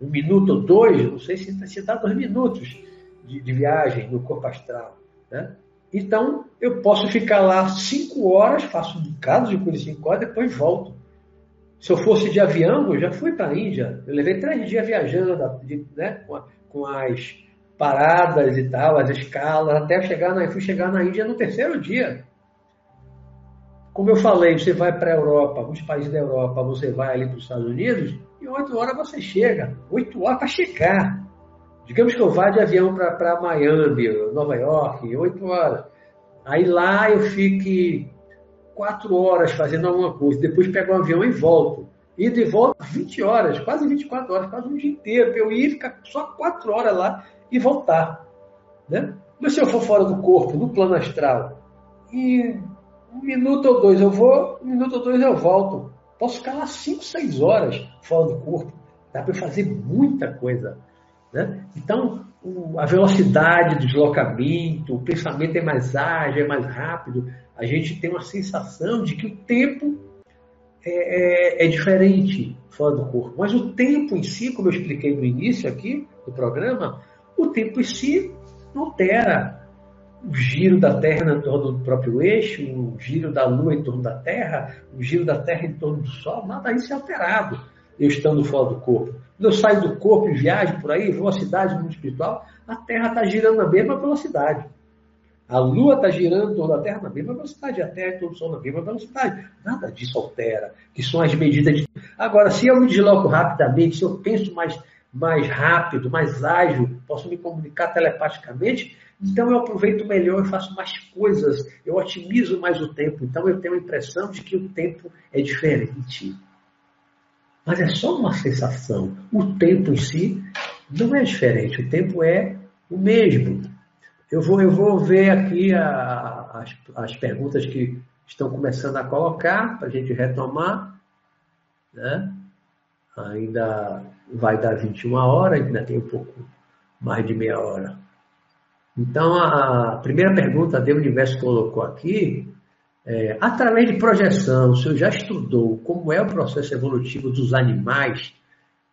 um minuto ou dois, não sei se, se dá dois minutos de, de viagem no corpo astral. Né? Então, eu posso ficar lá cinco horas, faço um bocado de coisa cinco horas, depois volto. Se eu fosse de avião, eu já fui para a Índia. Eu levei três dias viajando, né, com, com, as paradas e tal, as escalas, até chegar na, fui chegar na Índia no terceiro dia. Como eu falei, você vai para a Europa, alguns países da Europa, você vai ali para os Estados Unidos, em oito horas você chega. Oito horas para chegar. Digamos que eu vá de avião para Miami, Nova York, oito horas. Aí lá eu fique quatro horas fazendo alguma coisa, depois pego um avião e volto. E de volta 20 horas, quase 24 horas, quase um dia inteiro, eu ir ficar só quatro horas lá e voltar. Né? Mas se eu for fora do corpo, no plano astral, e um minuto ou dois eu vou, um minuto ou dois eu volto. Posso ficar lá cinco, seis horas fora do corpo. Dá para fazer muita coisa. Né? Então, a velocidade do deslocamento, o pensamento é mais ágil, é mais rápido, a gente tem uma sensação de que o tempo é, é, é, diferente fora do corpo. Mas o tempo em si, como eu expliquei no início aqui do programa, o tempo em si não altera. O giro da Terra em torno do próprio eixo, o giro da Lua em torno da Terra, o giro da Terra em torno do Sol, nada disso é alterado eu estando fora do corpo. Quando eu saio do corpo e viajo por aí, vou à cidade do mundo espiritual, a Terra está girando na mesma velocidade. A Lua está girando em torno da Terra na mesma velocidade, a Terra em torno do Sol na mesma velocidade. Nada disso altera, que são as medidas de. Agora, se eu me desloco rapidamente, se eu penso mais, mais rápido, mais ágil, posso me comunicar telepaticamente, então eu aproveito melhor, eu faço mais coisas, eu otimizo mais o tempo. Então eu tenho a impressão de que o tempo é diferente. Mas é só uma sensação. O tempo em si não é diferente, o tempo é o mesmo. Eu vou, eu vou ver aqui a, as, as perguntas que estão começando a colocar para a gente retomar. Né? Ainda vai dar 21 horas, ainda tem um pouco mais de meia hora. Então, a primeira pergunta que o universo colocou aqui é, através de projeção, o senhor já estudou como é o processo evolutivo dos animais?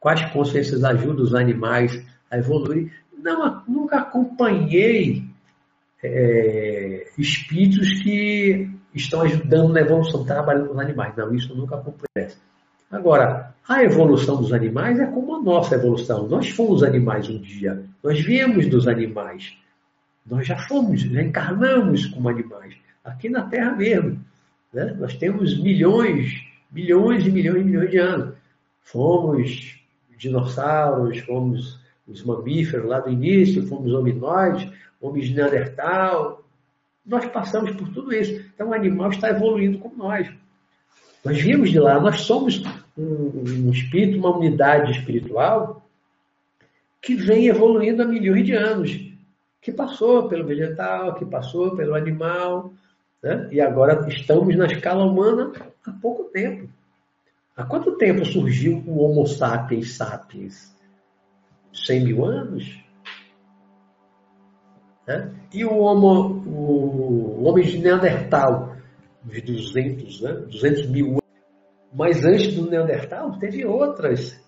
Quais consciências ajudam os animais a evoluir? Não, nunca acompanhei é, espíritos que estão ajudando na evolução, trabalhando com os animais. Não, isso nunca acompanhei. Agora, a evolução dos animais é como a nossa evolução. Nós fomos animais um dia. Nós viemos dos animais. Nós já fomos, já encarnamos como animais. Aqui na Terra mesmo. Né? Nós temos milhões, milhões e milhões e milhões de anos. Fomos dinossauros, fomos os mamíferos lá do início, fomos hominoides, homens de Neandertal. Nós passamos por tudo isso. Então o animal está evoluindo como nós. Nós viemos de lá, nós somos um, um espírito, uma unidade espiritual que vem evoluindo há milhões de anos, que passou pelo vegetal, que passou pelo animal, né? e agora estamos na escala humana há pouco tempo. Há quanto tempo surgiu o Homo sapiens sapiens? 100 mil anos? Né? E o, homo, o, homem de Neandertal, de 200, né? 200 mil anos. Mas antes do Neandertal, teve outras,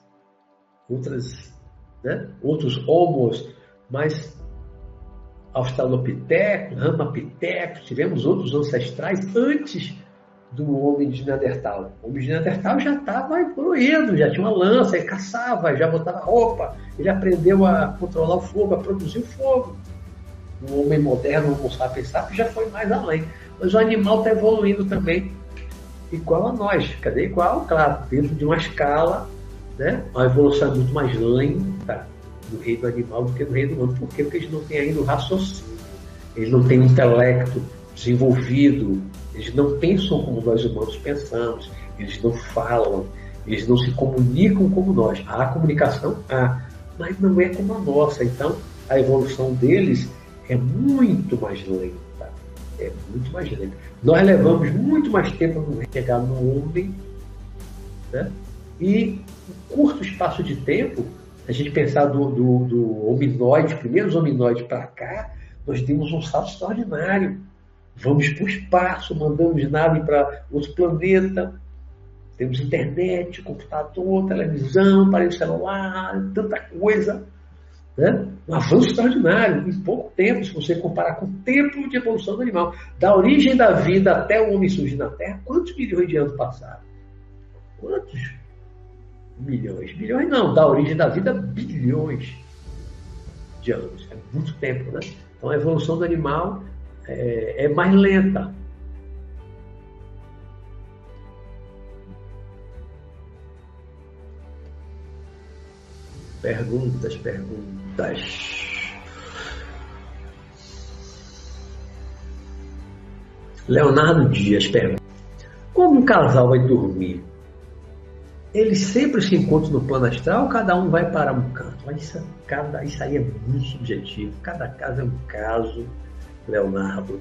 outras, né? outros homos, mais Australopithecus, Ramapithecus, tivemos outros ancestrais antes do homem de Neandertal. O homem de Neandertal já estava evoluindo, já tinha uma lança, ele caçava, já botava roupa, ele aprendeu a controlar o fogo, a produzir o fogo. O homem moderno, o Homo sapiens sapiens, já foi mais além. Mas o animal está evoluindo também, igual a nós. Cadê igual? Claro, dentro de uma escala, né? a evolução é muito mais lenta no reino animal do que no reino humano. Por quê? Porque eles não têm ainda o raciocínio, eles não têm o intelecto desenvolvido, eles não pensam como nós humanos pensamos, eles não falam, eles não se comunicam como nós. Há comunicação? Há, mas não é como a nossa. Então, a evolução deles é muito mais lenta. É muito mais lenta. Nós levamos muito mais tempo para chegar no homem, né? e um curto espaço de tempo, a gente pensar do, do, do hominoide, primeiros hominoides para cá, nós temos um salto extraordinário Vamos para o espaço, mandamos nave para outro planeta, temos internet, computador, televisão, aparelho celular, tanta coisa. Né? Um avanço extraordinário, em pouco tempo, se você comparar com o tempo de evolução do animal. Da origem da vida até o homem surgir na Terra, quantos milhões de anos passaram? Quantos? Milhões. Milhões não, da origem da vida, bilhões de anos. É muito tempo, né? Então a evolução do animal é, é mais lenta. Perguntas, perguntas. Leonardo Dias pergunta: Como um casal vai dormir? Eles sempre se encontram no plano astral, cada um vai para um canto. Isso, cada, isso aí é muito subjetivo. Cada caso é um caso. Leonardo.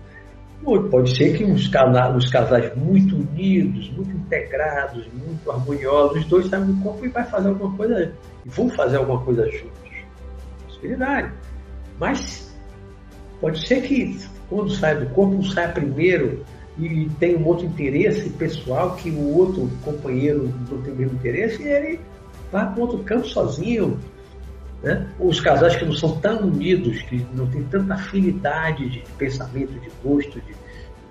Pode ser que uns, uns casais muito unidos, muito integrados, muito harmoniosos, os dois saem do corpo e vai fazer alguma coisa, vão fazer alguma coisa juntos. Possibilidade. Mas pode ser que quando sai do corpo, um saia primeiro e tem um outro interesse pessoal que o outro companheiro não tem o mesmo interesse e ele vai para outro canto sozinho, né? Os casais que não são tão unidos, que não têm tanta afinidade de pensamento, de gosto, de,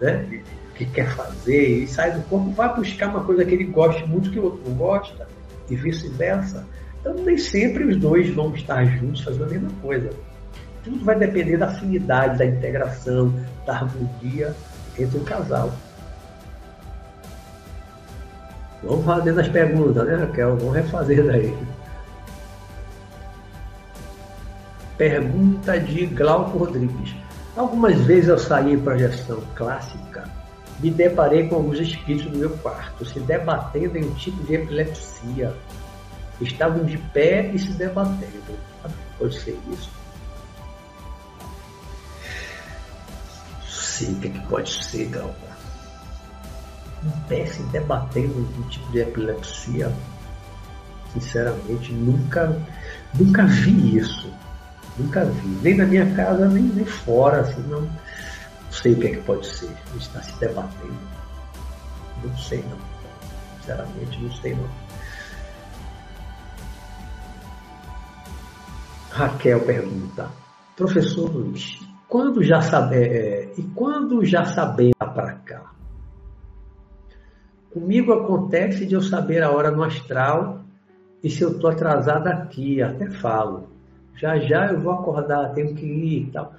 né? de, que quer fazer, e sai do corpo, vai buscar uma coisa que ele goste muito que o outro não gosta, e vice-versa. Então, nem sempre os dois vão estar juntos fazendo a mesma coisa. Tudo vai depender da afinidade, da integração, da harmonia entre o casal. Vamos fazer as perguntas, né, Raquel? Vamos refazer daí. Pergunta de Glauco Rodrigues. Algumas vezes eu saí em projeção clássica, me deparei com alguns espíritos no meu quarto, se debatendo em um tipo de epilepsia. Estavam de pé e se debatendo. Pode ser isso? Sei o que, pode ser, Glauco. Em pé se debatendo um tipo de epilepsia. Sinceramente, nunca, nunca vi isso. Nunca vi. Nem na minha casa, nem, nem fora, assim, não, não sei o que é que pode ser. A gente está se debatendo. Não sei não. Sinceramente, não sei não. Raquel pergunta, professor Luiz, quando já sabe, é, e quando já sabemos para cá? Comigo acontece de eu saber a hora no astral e se eu estou atrasado aqui, até falo. Já já eu vou acordar, tenho que ir e tal.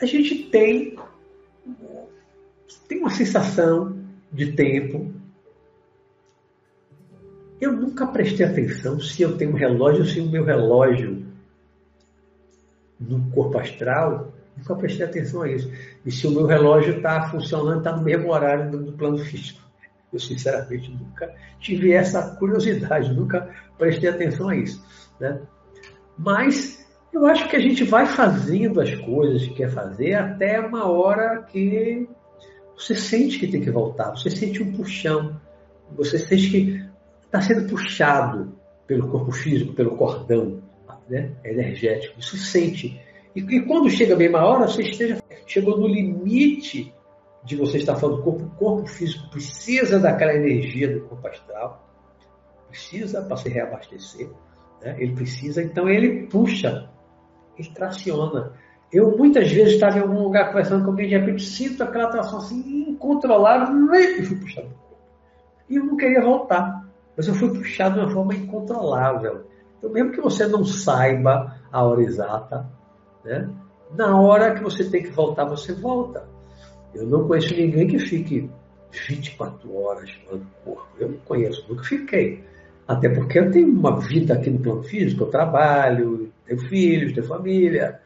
A gente tem, tem uma sensação de tempo. Eu nunca prestei atenção se eu tenho um relógio ou se o meu relógio no corpo astral, nunca prestei atenção a isso. E se o meu relógio está funcionando, está no mesmo horário do, do plano físico. Eu, sinceramente, nunca tive essa curiosidade, nunca prestei atenção a isso. Né? Mas eu acho que a gente vai fazendo as coisas que quer fazer até uma hora que você sente que tem que voltar, você sente um puxão, você sente que está sendo puxado pelo corpo físico, pelo cordão né, energético, você sente. E, e quando chega a mesma hora, você esteja, chegou no limite de você estar falando do corpo, o corpo físico precisa daquela energia do corpo astral, precisa para se reabastecer, né? ele precisa, então ele puxa, ele traciona. Eu muitas vezes estava em algum lugar conversando com alguém, de repente sinto aquela atração assim incontrolável e fui puxado E eu não queria voltar, mas eu fui puxado de uma forma incontrolável. Então, mesmo que você não saiba a hora exata, né? na hora que você tem que voltar, você volta. Eu não conheço ninguém que fique 24 horas no corpo. Eu não conheço, nunca fiquei. Até porque eu tenho uma vida aqui no plano físico, eu trabalho, tenho filhos, tenho família.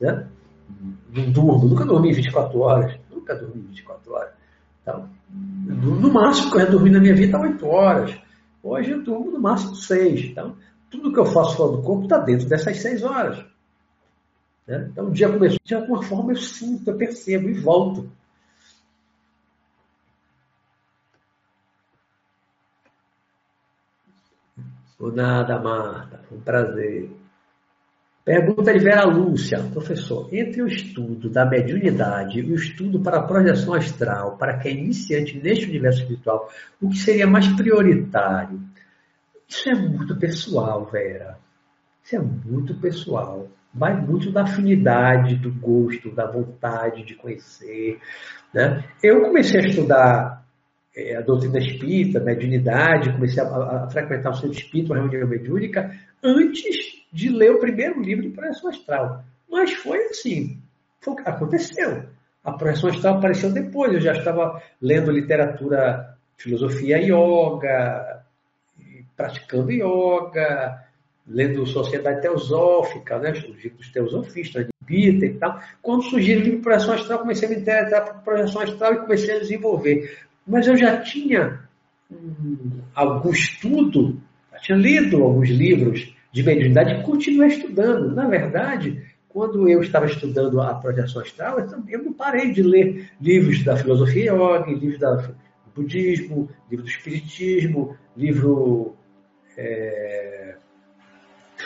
Né? Não durmo, nunca dormi 24 horas. Nunca dormi 24 horas. Então, no máximo que eu ia dormir na minha vida 8 horas. Hoje eu durmo no máximo 6. Então, tudo que eu faço fora do corpo está dentro dessas 6 horas. Né? Então o dia começou, de alguma forma eu sinto, eu percebo e volto. Por nada, Marta. Um prazer. Pergunta de Vera Lúcia. Professor, entre o estudo da mediunidade e o estudo para a projeção astral, para quem é iniciante neste universo espiritual, o que seria mais prioritário? Isso é muito pessoal, Vera. Isso é muito pessoal vai muito da afinidade, do gosto, da vontade de conhecer. Né? Eu comecei a estudar é, a doutrina espírita, mediunidade, comecei a, a, frequentar o centro espírita, uma reunião mediúnica, antes de ler o primeiro livro de projeção astral. Mas foi assim, foi, aconteceu. A projeção astral apareceu depois, eu já estava lendo literatura, filosofia yoga, praticando yoga, lendo Sociedade Teosófica, né, os teosofistas, de Peter e tal. Quando surgiu o livro Projeção Astral, comecei a me interessar por projeção astral e comecei a desenvolver. Mas eu já tinha algum estudo, já tinha lido alguns livros de mediunidade e continuei estudando. Na verdade, quando eu estava estudando a projeção astral, eu não parei de ler livros da filosofia yoga, livros do budismo, livro do espiritismo, livro é,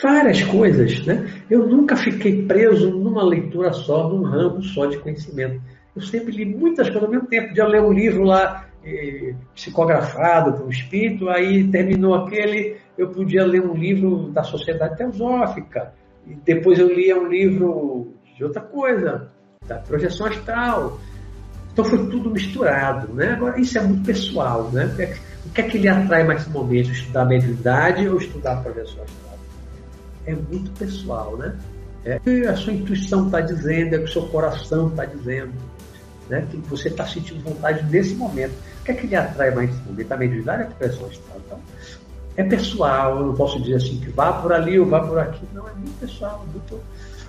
várias coisas. Né? Eu nunca fiquei preso numa leitura só, num ramo só de conhecimento. Eu sempre li muitas coisas ao mesmo tempo. Eu ler um livro lá eh, psicografado por um espírito, aí terminou aquele, eu podia ler um livro da Sociedade Teosófica. E depois eu lia um livro de outra coisa, da projeção astral. Então foi tudo misturado. Né? Agora, isso é muito pessoal. Né? O que é que lhe atrai maximamente? Estudar a mediunidade ou estudar a projeção astral? é muito pessoal, né? É que a sua intuição está dizendo, é o que o seu coração está dizendo, né? Que você está sentindo vontade nesse momento. O que é que lhe atrai mais nesse momento? A mediunidade é a pressão astral. Então, é pessoal, eu não posso dizer assim que vá por ali ou vá por aqui. Não, é muito pessoal, muito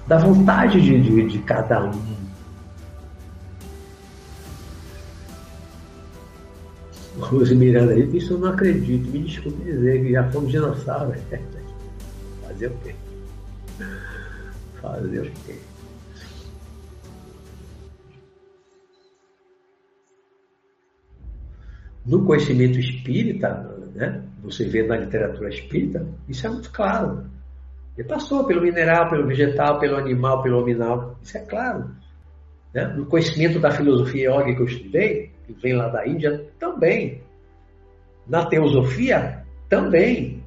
da vontade de, de, de cada um. Rose Miranda, isso eu não acredito, me desculpe dizer que já fomos dinossauros. Fazer o quê? Fazer o quê? No conhecimento espírita, né, você vê na literatura espírita, isso é muito claro. Ele passou pelo mineral, pelo vegetal, pelo animal, pelo nominal, isso é claro. Né? No conhecimento da filosofia yoga que eu estudei, que vem lá da Índia, também. Na teosofia, também.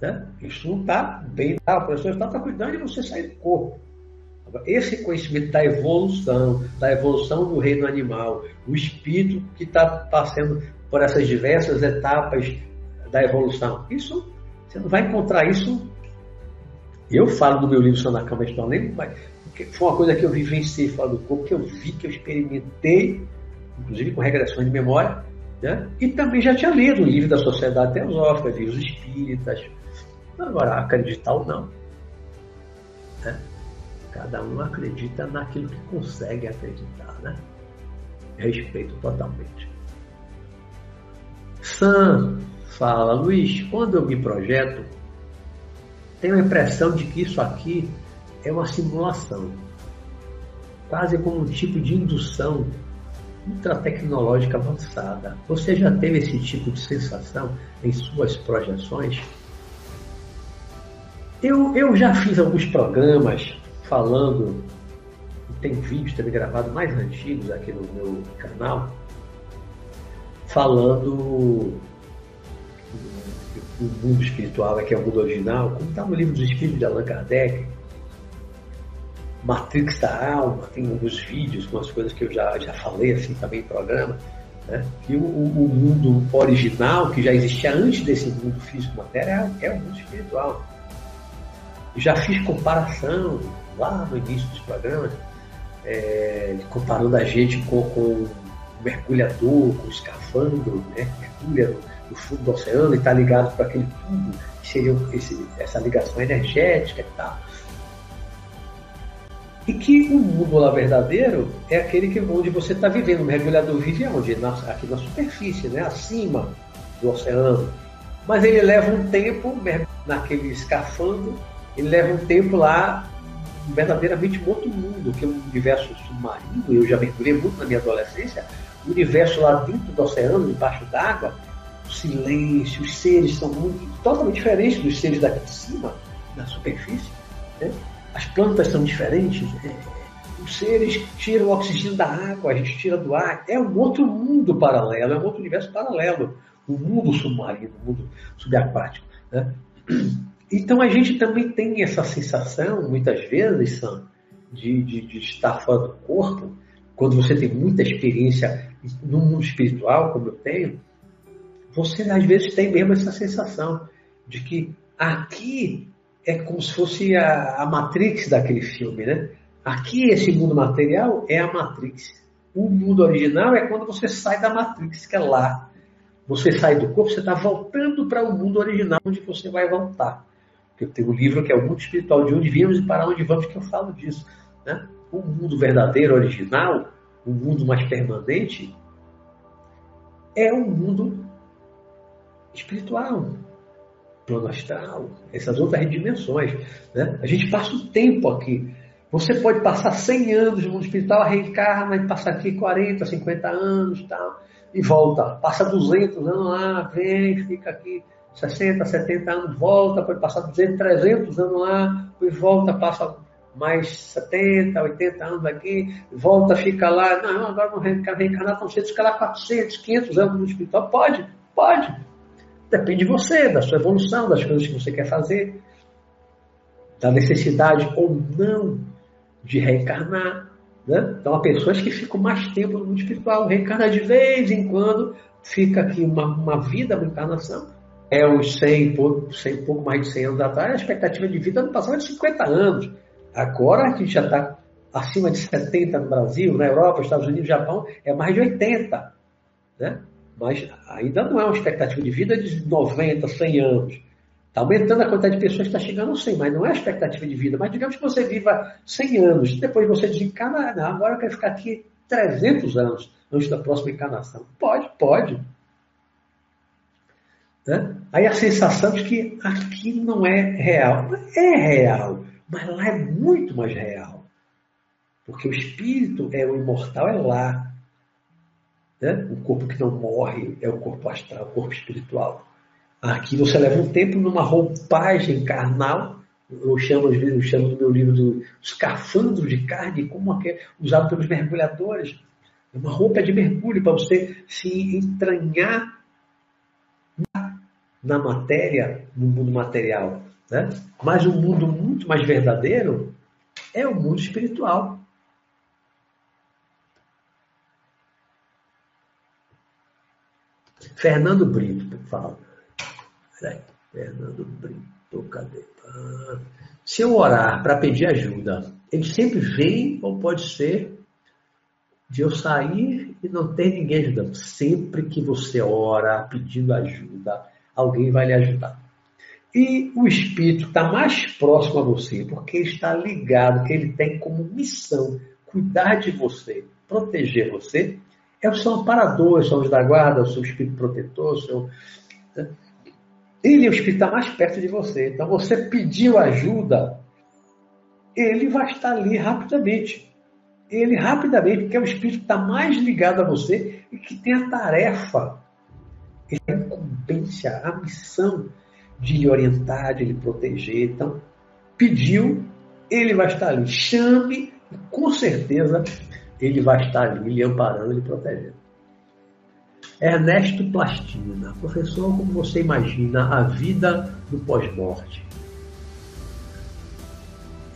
Né? Isso não está bem. Ah, a pessoa está tá cuidando de você sair do corpo. Esse conhecimento da evolução, da evolução do reino animal, o espírito que está passando por essas diversas etapas da evolução, isso você não vai encontrar isso. Eu falo no meu livro Só na Espiritual, nem porque foi uma coisa que eu vivenciei fora do corpo, que eu vi, que eu experimentei, inclusive com regressões de memória, né? e também já tinha lido o livro da Sociedade Teosófica, livros espíritas. Agora, acreditar ou não. Né? Cada um acredita naquilo que consegue acreditar, né? Respeito totalmente. Sam fala, Luiz, quando eu me projeto, tenho a impressão de que isso aqui é uma simulação, quase como um tipo de indução ultratecnológica avançada. Você já teve esse tipo de sensação em suas projeções? Eu, eu já fiz alguns programas falando, tem vídeos também gravados mais antigos aqui no meu canal, falando do mundo espiritual, que é o mundo original, como está no livro dos Espíritos de Allan Kardec, Matrix da Alma, tem alguns vídeos, umas coisas que eu já, já falei assim também em programa, né? que o, o, mundo original, que já existia antes desse mundo físico-matéria, é, é o mundo espiritual. Já fiz comparação lá no início dos programas, é, comparando a gente com, com o mergulhador, com o escafandro, né? mergulha no, fundo do oceano e está ligado para aquele tubo, que seria esse, essa ligação energética e tal. E que o mundo lá verdadeiro é aquele que, onde você está vivendo. O mergulhador vive onde? Na, aqui na superfície, né? acima do oceano. Mas ele leva um tempo naquele escafandro, ele leva um tempo lá verdadeiramente um outro mundo, que é um universo submarino. Eu já mergulhei muito na minha adolescência. O universo lá dentro do oceano, embaixo d'água, o silêncio, os seres são muito, totalmente diferentes dos seres daqui de cima, na superfície. Né? As plantas são diferentes, é, os seres tiram o oxigênio da água, a gente tira do ar. É um outro mundo paralelo, é um outro universo paralelo. O mundo submarino, o mundo subaquático. Né? Então a gente também tem essa sensação, muitas vezes, Sam, de, de, de estar fora do corpo, quando você tem muita experiência no mundo espiritual, como eu tenho, você às vezes tem mesmo essa sensação de que aqui é como se fosse a, a Matrix daquele filme, né? Aqui, esse mundo material é a Matrix. O mundo original é quando você sai da Matrix, que é lá. Você sai do corpo, você está voltando para o mundo original, onde você vai voltar. Eu tenho um livro que é o Mundo Espiritual, de onde viemos e para onde vamos, que eu falo disso. Né? O mundo verdadeiro, original, o mundo mais permanente, é um mundo espiritual plano astral, essas outras dimensões. Né? A gente passa o tempo aqui. Você pode passar 100 anos no mundo espiritual, reencarna e passa aqui 40, 50 anos tal, e volta. Passa 200 anos lá, vem, fica aqui 60, 70 anos, volta, pode passar 200, 300 anos lá, e volta, passa mais 70, 80 anos aqui, volta, fica lá. Não, agora não reencarnar tão cedo, fica lá 400, 500 anos no espiritual. Pode, pode. Depende de você, da sua evolução, das coisas que você quer fazer, da necessidade ou não de reencarnar. Né? Então, há pessoas que ficam mais tempo no mundo espiritual, reencarna de vez em quando, fica aqui uma, uma vida, uma encarnação. É uns 100, pouco, 100, pouco mais de 100 anos atrás, a expectativa de vida no passado era de 50 anos. Agora a gente já está acima de 70 no Brasil, na Europa, Estados Unidos, Japão, é mais de 80. Né? Mas ainda não é uma expectativa de vida de 90, 100 anos. Está aumentando a quantidade de pessoas que está chegando a 100, mas não é a expectativa de vida. Mas digamos que você viva 100 anos, depois você desencarna, não, agora eu quero ficar aqui 300 anos antes da próxima encarnação. Pode, pode. Né? Aí a sensação de que aqui não é real. É real, mas lá é muito mais real. Porque o espírito é o imortal, é lá. Né? O corpo que não morre é o corpo astral, o corpo espiritual. Aqui você leva um tempo numa roupagem carnal, eu chamo, às vezes, eu chamo no meu livro do escafandro de carne, como é usado pelos mergulhadores. É uma roupa de mergulho para você se entranhar na matéria, no mundo material. Né? Mas um mundo muito mais verdadeiro é o mundo espiritual. Fernando Brito fala. Fernando Brito, cadê? Ah, se eu orar para pedir ajuda, ele sempre vem ou pode ser de eu sair e não ter ninguém ajudando. Sempre que você ora pedindo ajuda, alguém vai lhe ajudar. E o Espírito está mais próximo a você, porque está ligado, que ele tem como missão cuidar de você, proteger você. É o seu amparador, é o seu anjo da guarda, é o seu Espírito protetor, o seu... Né? Ele, o Espírito, está mais perto de você. Então, você pediu ajuda, ele vai estar ali rapidamente. Ele rapidamente, porque é o Espírito está mais ligado a você e que tem a tarefa, a incumbência, a missão de lhe orientar, de lhe proteger. Então, pediu, ele vai estar ali. Chame, com certeza ele vai estar ali lhe amparando, lhe protegendo. Ernesto Plastina, professor, como você imagina a vida no pós-morte?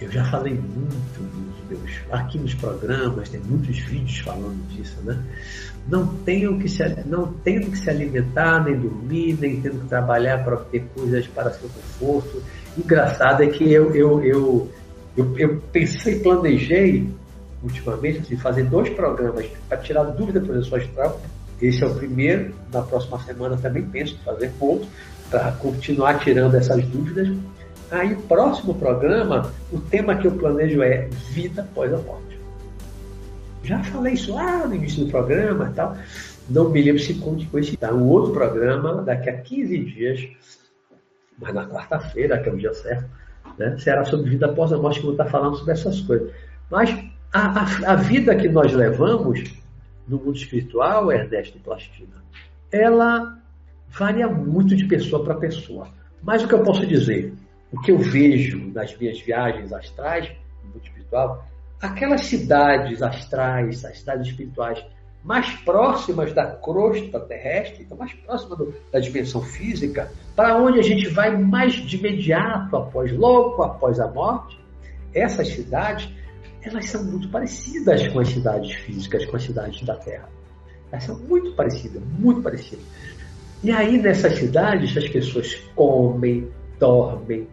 Eu já falei muito nos meus, aqui nos programas, tem muitos vídeos falando disso, né? Não tenho que se, não tenho que se alimentar, nem dormir, nem tendo que trabalhar para obter coisas para seu conforto. Engraçado é que eu, eu, eu, eu, eu pensei, planejei ultimamente assim, fazer dois programas para tirar dúvida para o astral. Esse é o primeiro, na próxima semana também penso em fazer outro, para continuar tirando essas dúvidas Aí, próximo programa, o tema que eu planejo é vida após a morte. Já falei isso lá no início do programa e tal. Não me lembro se esse. Tá? Um outro programa, daqui a 15 dias, mas na quarta-feira, que é o dia certo, né, será sobre vida após a morte, que eu vou estar falando sobre essas coisas. Mas a, a, a vida que nós levamos no mundo espiritual, Ernesto Plastina, ela varia muito de pessoa para pessoa. Mas o que eu posso dizer? o que eu vejo nas minhas viagens astrais, no mundo espiritual, aquelas cidades astrais, as cidades espirituais mais próximas da crosta terrestre, então mais próximas do, da dimensão física, para onde a gente vai mais de imediato após, logo após a morte, essas cidades, elas são muito parecidas com as cidades físicas, com as cidades da Terra. Elas são muito parecidas, muito parecidas. E aí, nessas cidades, as pessoas comem, dormem,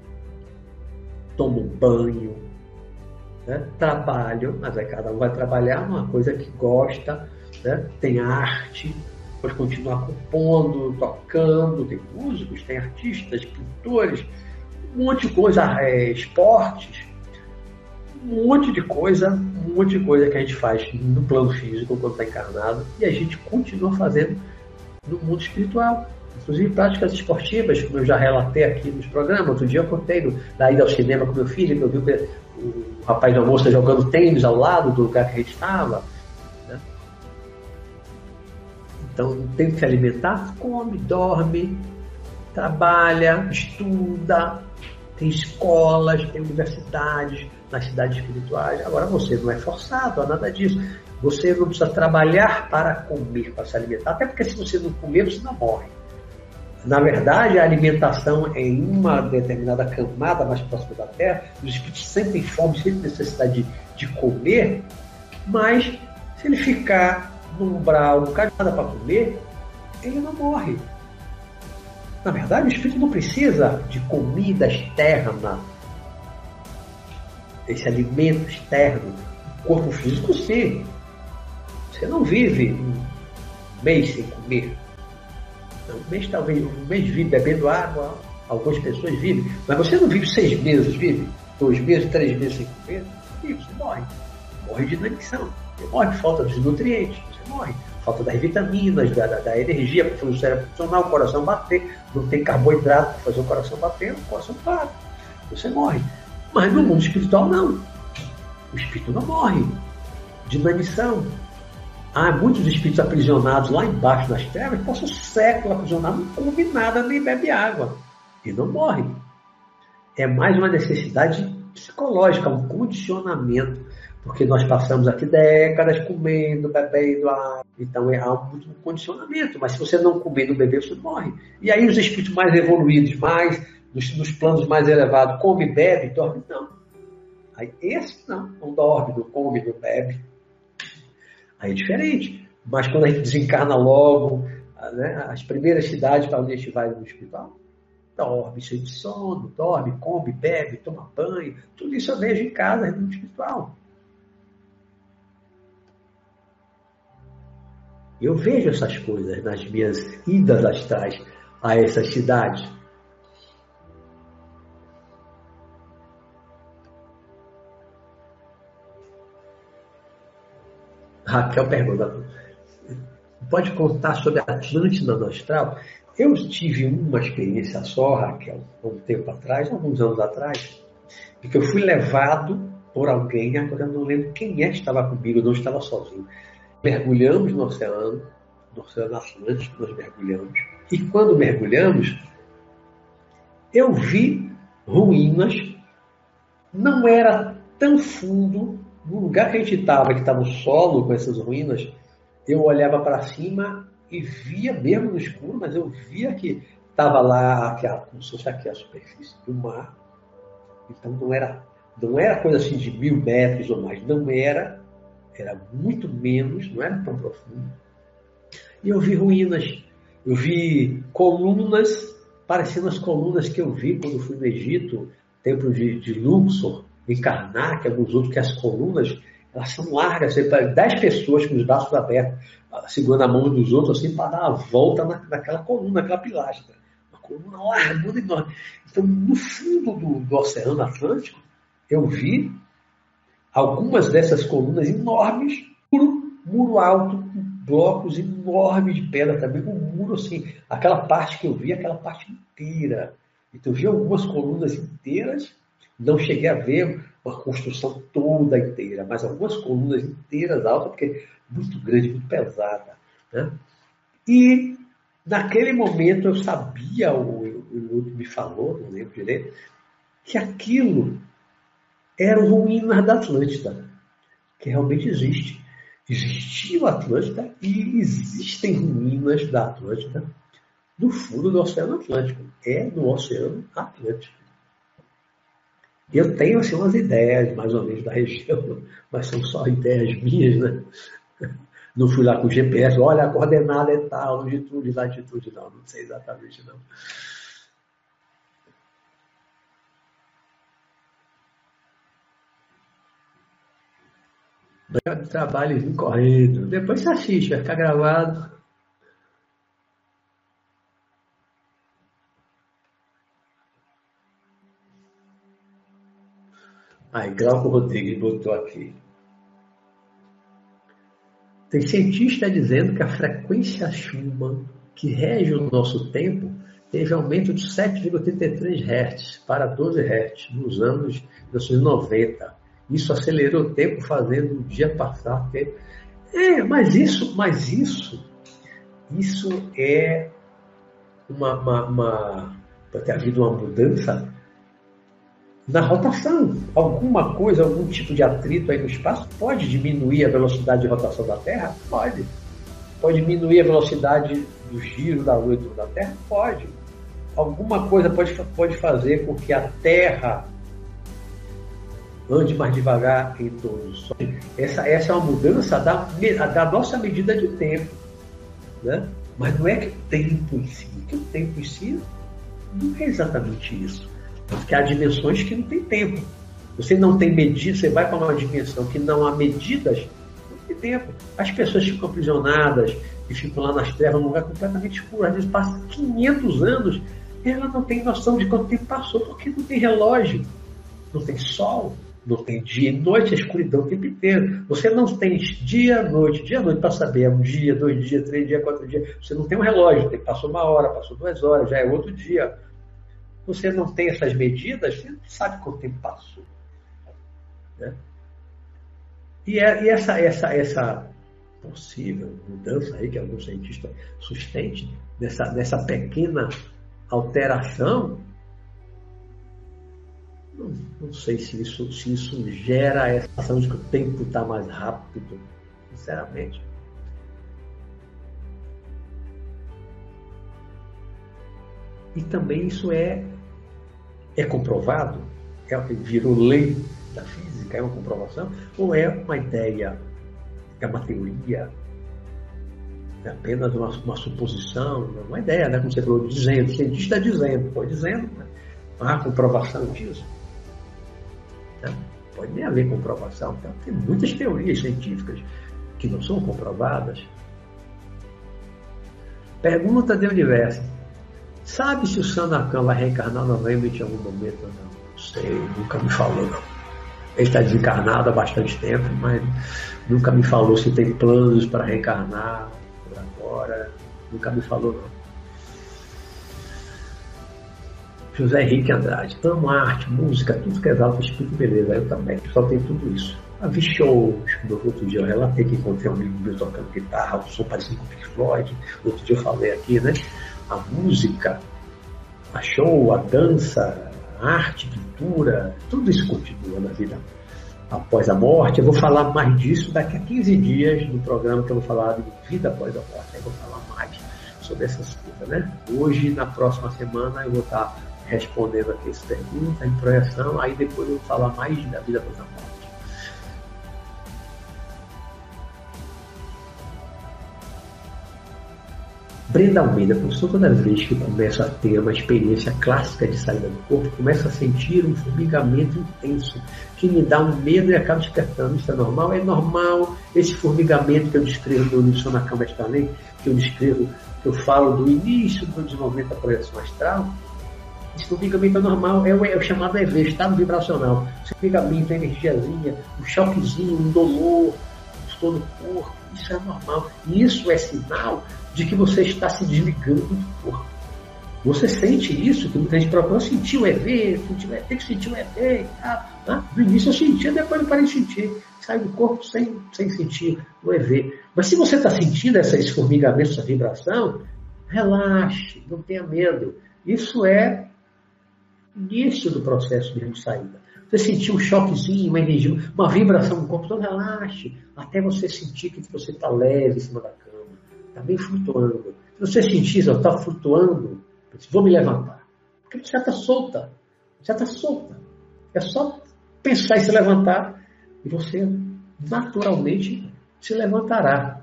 tomam banho, né? trabalham, mas aí cada um vai trabalhar uma coisa que gosta, né? tem arte, pode continuar compondo, tocando, tem músicos, tem artistas, pintores, um monte de coisa, é, esportes, um monte de coisa, um monte de coisa que a gente faz no plano físico quando está encarnado e a gente continua fazendo no mundo espiritual. Inclusive práticas esportivas, como eu já relatei aqui nos programas. Outro dia eu contei da ida ao cinema com meu filho, que eu vi o, o rapaz da moça jogando tênis ao lado do lugar que a gente estava. Né? Então tem que se alimentar, come, dorme, trabalha, estuda, tem escolas, tem universidades nas cidades espirituais. Agora você não é forçado a nada disso. Você não precisa trabalhar para comer, para se alimentar, até porque se você não comer, você não morre. Na verdade, a alimentação em uma determinada camada mais próxima da Terra, os espíritos sentem fome, sentem necessidade de, de comer, mas se ele ficar no umbral, não cai nada para comer, ele não morre. Na verdade, o espírito não precisa de comida externa, esse alimento externo. O corpo físico, sim. Você não vive um mês sem comer. Um mês talvez, um mês vive bebendo água, algumas pessoas vivem, mas você não vive seis meses, vive dois meses, três meses sem comer, e você morre. Morre de inanição, você morre de falta de nutrientes, você morre. Falta das vitaminas, da, da, da energia para fazer o cérebro funcionar, o coração bater, não tem carboidrato para fazer o coração bater, o coração para. Você morre. Mas no mundo espiritual não. O espírito não morre de inanição, Há muitos espíritos aprisionados lá embaixo das trevas, passam séculos aprisionados, não come nada, nem bebe água. E não morre. É mais uma necessidade psicológica, um condicionamento. Porque nós passamos aqui décadas comendo, bebendo água. Então é um condicionamento. Mas se você não comer não beber, você morre. E aí os espíritos mais evoluídos, mais nos, nos planos mais elevados, come, bebe, dorme, não. Aí esse não, não dorme, não come, não bebe. Aí é diferente. Mas quando a gente desencarna logo, né, as primeiras cidades para onde a gente vai no hospital, dorme, sente sono, dorme, come, bebe, toma banho, tudo isso eu vejo em casa, no espiritual. Eu vejo essas coisas nas minhas idas astrais a essas cidades. Raquel pergunta: pode contar sobre a Atlântida no astral? Eu tive uma experiência só, Raquel, um tempo atrás, alguns anos atrás, em que eu fui levado por alguém, agora eu não lembro quem é que estava comigo, eu não estava sozinho mergulhamos no oceano, no Oceano Atlântico, nós mergulhamos. E quando mergulhamos, eu vi ruínas, não era tão fundo, no lugar que a gente estava, que estava o solo com essas ruínas, eu olhava para cima e via, mesmo no escuro, mas eu via que estava lá, aqui, como se fosse aqui a superfície do mar. Então não era, não era coisa assim de mil metros ou mais, não era era muito menos, não era tão profundo. E eu vi ruínas, eu vi colunas, parecendo as colunas que eu vi quando fui no Egito, templo de, de Luxor, em Karnak, alguns outros, que as colunas elas são largas, dez pessoas com os braços abertos, segurando a mão dos outros, assim, para dar a volta na, naquela coluna, naquela pilastra. Uma coluna larga, enorme. Então, no fundo do, do Oceano Atlântico, eu vi algumas dessas colunas enormes, muro, muro alto, com blocos enormes de pedra também, com um muro assim, aquela parte que eu vi, aquela parte inteira. Então eu vi algumas colunas inteiras, não cheguei a ver uma construção toda inteira, mas algumas colunas inteiras altas, porque é muito grande, muito pesada. Né? E naquele momento eu sabia, o, o, me falou, não lembro direito, que aquilo eram ruínas da Atlântida, que realmente existe. Existiu a Atlântida e existem ruínas da Atlântida no fundo do Oceano Atlântico. É no Oceano Atlântico. Eu tenho assim, umas ideias, mais ou menos, da região, mas são só ideias minhas, né? Não fui lá com o GPS, olha, a coordenada é tal, longitude, latitude, não, não sei exatamente não. trabalho correndo. Depois você assiste, vai ficar gravado. Aí, Glauco Rodrigues botou aqui. Tem cientista dizendo que a frequência Schumann, que rege o nosso tempo, teve aumento de 7,83 Hz para 12 Hz nos anos 1990. Isso acelerou o tempo, fazendo o dia passar. Tempo. É, mas isso, mas isso, isso é uma, uma, uma ter havido uma mudança na rotação. Alguma coisa, algum tipo de atrito aí no espaço pode diminuir a velocidade de rotação da Terra? Pode. Pode diminuir a velocidade do giro da Lua e da Terra? Pode. Alguma coisa pode, pode fazer com que a Terra ande mais devagar em todos. Essa, essa é uma mudança da, da nossa medida de tempo. Né? Mas não é que o tempo em si, que o tempo em si não é exatamente isso. Porque há dimensões que não tem tempo. Você não tem medida, você vai para uma dimensão que não há medidas, não tem tempo. As pessoas ficam aprisionadas e ficam lá nas trevas, num lugar completamente escuro. Às vezes passa 500 anos e ela não tem noção de quanto tempo passou, porque não tem relógio, não tem sol, não tem dia e noite, é escuridão o tempo inteiro. Você não tem dia, noite, dia, noite para saber. É um dia, dois dias, três dias, quatro dias. Você não tem um relógio. Passou uma hora, passou duas horas, já é outro dia. Você não tem essas medidas, você não sabe quanto tempo passou. Né? E, é, e essa, essa, essa possível mudança aí que algum cientista sustente, nessa, nessa pequena alteração, não, não sei se isso, se isso gera essa sensação de que o tempo está mais rápido, sinceramente. E também isso é, é comprovado, é, virou lei da física? É uma comprovação? Ou é uma ideia? É uma teoria? É apenas uma, uma suposição? Uma ideia, né? Como você falou, dizendo, o cientista dizendo, pode dizendo, né? não há comprovação disso. Né? Pode nem haver comprovação. Então, tem muitas teorias científicas que não são comprovadas. Pergunta de universo. Sabe se o Sanacan vai reencarnar novamente em algum momento ou não? Não sei, nunca me falou. Ele está desencarnado há bastante tempo, mas nunca me falou se tem planos para reencarnar por agora. Nunca me falou não. José Henrique Andrade. Amo arte, música, tudo que exalta o espírito beleza. Eu também, só tenho tudo isso. A vi shows, outro dia eu relatei que encontrei um amigo meu tocando guitarra, o som parecido com o Pink Floyd. Outro dia eu falei aqui, né? A música, a show, a dança, a arte, pintura, tudo isso continua na vida após a morte. Eu vou falar mais disso daqui a 15 dias no programa que eu vou falar de vida após a morte. Eu vou falar mais sobre essas coisas, né? Hoje, na próxima semana, eu vou estar respondendo aqui essa pergunta, em projeção, aí depois eu vou falar mais da vida após a morte. Brenda Almeida, professor, toda vez que começa a ter uma experiência clássica de saída do corpo, começa a sentir um formigamento intenso, que me dá um medo e acaba despertando. Isso é normal? É normal. Esse formigamento que eu descrevo no livro na Cama Estalém, que eu descrevo, que eu falo do início do desenvolvimento da projeção astral, esse formigamento é normal, é o, é o chamado EV, estado vibracional. Esse formigamento, a energiazinha, um choquezinho, um dolor, dor no corpo, isso é normal. E isso é sinal de que você está se desligando do corpo. Você sente isso, que muita gente procura sentir o EV, tem que sentir o EV e tal. Né? No início eu sentia, depois eu parei de sentir. Sai do corpo sem, sem sentir o EV. Mas se você está sentindo essa, esse essa vibração, relaxe, não tenha medo. Isso é início do processo de saída. Você sentir um choquezinho, uma energia, uma vibração no corpo, então relaxe, até você sentir que você está leve em cima da está bem flutuando. Se você sentir, está flutuando, vou me levantar. Porque você já está solta, já está solta. É só pensar em se levantar e você naturalmente se levantará.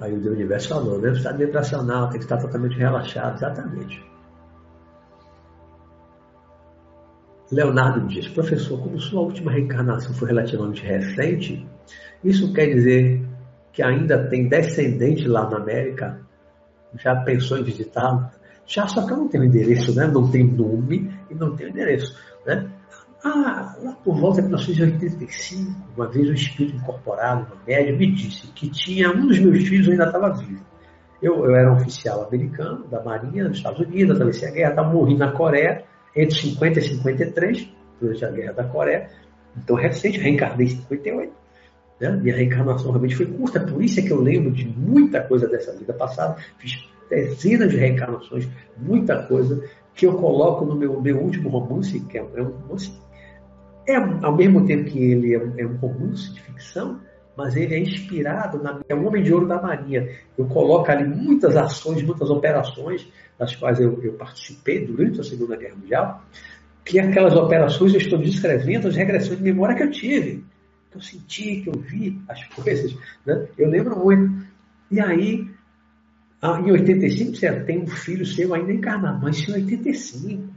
Aí o universo falou, né? O estado vibracional tem que estar totalmente relaxado, exatamente. Leonardo diz, professor, como sua última reencarnação foi relativamente recente, isso quer dizer que ainda tem descendente lá na América? Já pensou em visitá-lo? Já, só que eu não tenho endereço, né? Não tem nome e não tenho endereço, né? Ah, lá por volta de 1985, uma vez um espírito incorporado no médio me disse que tinha um dos meus filhos ainda estava vivo. Eu, eu era um oficial americano da Marinha dos Estados Unidos, atravessei a guerra, estava morri na Coreia entre 50 e 53, durante a guerra da Coreia. Então, recente, reencarnei em 58. Né? Minha reencarnação realmente foi curta, por isso é que eu lembro de muita coisa dessa vida passada. Fiz dezenas de reencarnações, muita coisa que eu coloco no meu, meu último romance, que é um romance é, ao mesmo tempo que ele é, é um romance de ficção, mas ele é inspirado, na, é um homem de ouro da Marinha. Eu coloco ali muitas ações, muitas operações, das quais eu, eu participei durante a Segunda Guerra Mundial, que aquelas operações eu estou descrevendo as regressões de memória que eu tive, eu senti, que eu vi as coisas. Né? Eu lembro muito. E aí, em 85, você tem um filho seu ainda encarnado, mas em 85,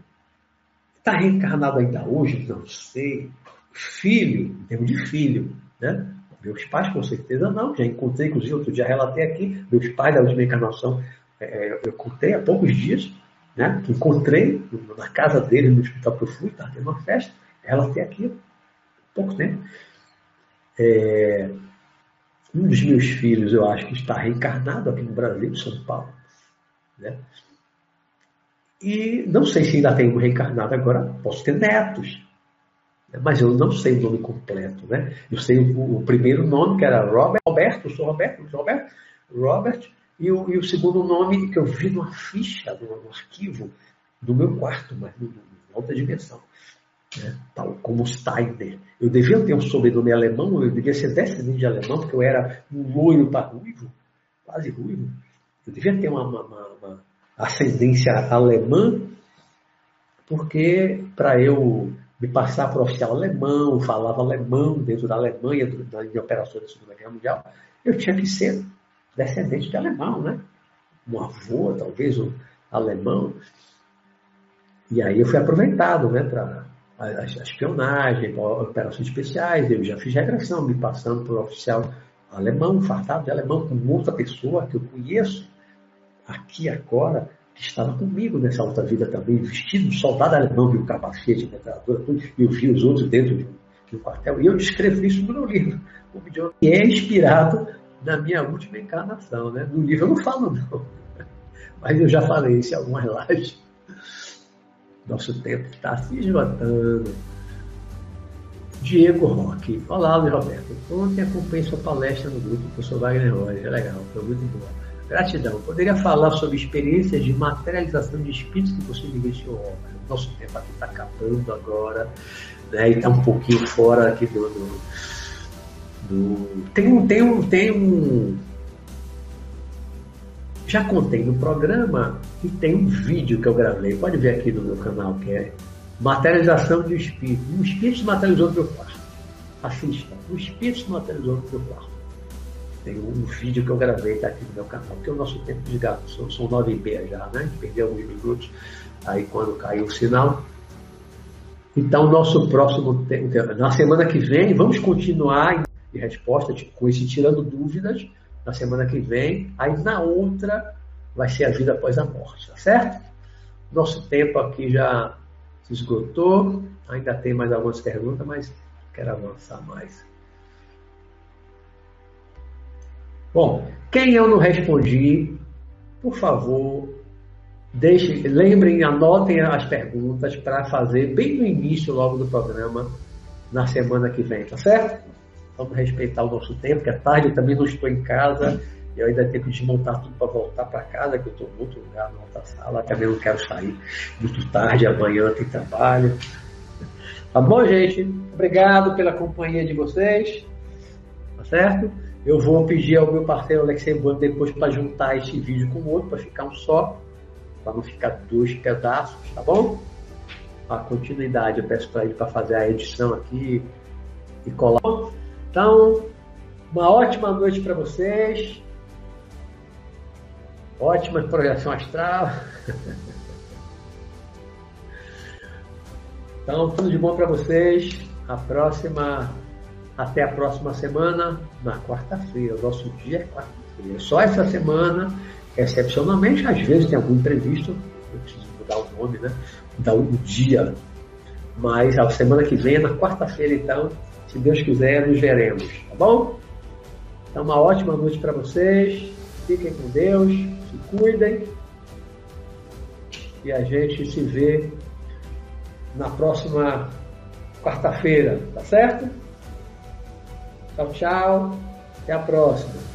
Está reencarnado ainda hoje? Não sei. Filho, em termos de filho, né? Meus pais, com certeza, não. Já encontrei, inclusive, outro dia relatei aqui, meus pais da última encarnação, é, eu contei há poucos dias, né? Que encontrei na casa dele, no hospital que eu fui, estava tendo uma festa, relatei aqui há pouco tempo. É, um dos meus filhos, eu acho que está reencarnado aqui no Brasil, em São Paulo. Né? E não sei se ainda tem um reencarnado agora, posso ter netos. Né? Mas eu não sei o nome completo, né? Eu sei o, o primeiro nome, que era Robert, Roberto, sou Roberto, Roberto, Robert, e o, e o, segundo nome que eu vi numa ficha, no, arquivo do meu quarto, mas em outra dimensão. Né? Tal como Steiner. Eu devia ter um sobrenome alemão, eu devia ser descendente de alemão, porque eu era um loiro para ruivo, quase ruivo. Eu devia ter uma, uma, uma ascendência alemã, porque para eu me passar por oficial alemão, falava alemão dentro da Alemanha, em operações da Segunda Guerra Mundial, eu tinha que ser descendente de alemão, né? Um avô, talvez, um alemão. E aí eu fui aproveitado, né, para a, espionagem, operações especiais, eu já fiz regressão, me passando por oficial alemão, fartado de alemão, com outra pessoa que eu conheço, aqui agora, que estava comigo nessa outra vida também, vestido de soldado alemão, viu capacete, metralhadora, tudo, e eu vi os outros dentro de um, de um quartel, e eu descrevo isso no meu livro, o que é inspirado na minha última encarnação, né? No livro eu não falo não, mas eu já falei isso em algumas lives. Nosso tempo está se esgotando. Diego Roque. Olá, Luiz Roberto. Ontem acompanhei sua palestra no grupo professor Wagner Roger. É legal, foi muito boa. Gratidão. Poderia falar sobre experiências de materialização de espíritos que você vivenciou? Nosso tempo aqui está acabando agora, né? E está um pouquinho fora aqui do, do, do... Tem um, tem um, tem um, já contei no programa e tem um vídeo que eu gravei, pode ver aqui no meu canal, que é Materialização de Espírito. Um espírito se materializou no meu quarto. Assista. Um espírito se materializou no meu quarto. Tem um vídeo que eu gravei, está aqui no meu canal, porque o nosso tempo de gato são, são nove e meia já, né? Perdeu alguns minutos aí quando caiu o sinal. Então, nosso próximo tempo, na semana que vem, vamos continuar em resposta com esse tirando dúvidas na semana que vem. Aí na outra vai ser a vida após a morte, tá certo? Nosso tempo aqui já se esgotou. Ainda tem mais algumas perguntas, mas quero avançar mais. Bom, quem eu não respondi, por favor, deixem, lembrem, anotem as perguntas para fazer bem no início logo do programa na semana que vem, tá certo? Vamos respeitar o nosso tempo, que é tarde, eu também não estou em casa. Eu ainda tenho que desmontar tudo para voltar para casa, que eu estou em outro lugar, na outra sala. Também não quero sair muito tarde, amanhã tem trabalho. Tá bom, gente? Obrigado pela companhia de vocês. Tá certo? Eu vou pedir ao meu parceiro Alexei Bueno depois para juntar esse vídeo com o outro, para ficar um só, para não ficar dois pedaços, tá bom? A continuidade eu peço para ele para fazer a edição aqui e colar. Então, uma ótima noite para vocês. Ótima projeção astral. Então, tudo de bom para vocês. A próxima, até a próxima semana, na quarta-feira. O nosso dia é quarta-feira. Só essa semana, excepcionalmente, às vezes tem algum imprevisto, eu preciso mudar o nome, né? Mudar o dia. Mas a semana que vem, na quarta-feira, então, se Deus quiser, nos veremos, tá bom? Então, uma ótima noite para vocês. Fiquem com Deus, se cuidem. E a gente se vê na próxima quarta-feira, tá certo? Tchau, tchau. Até a próxima.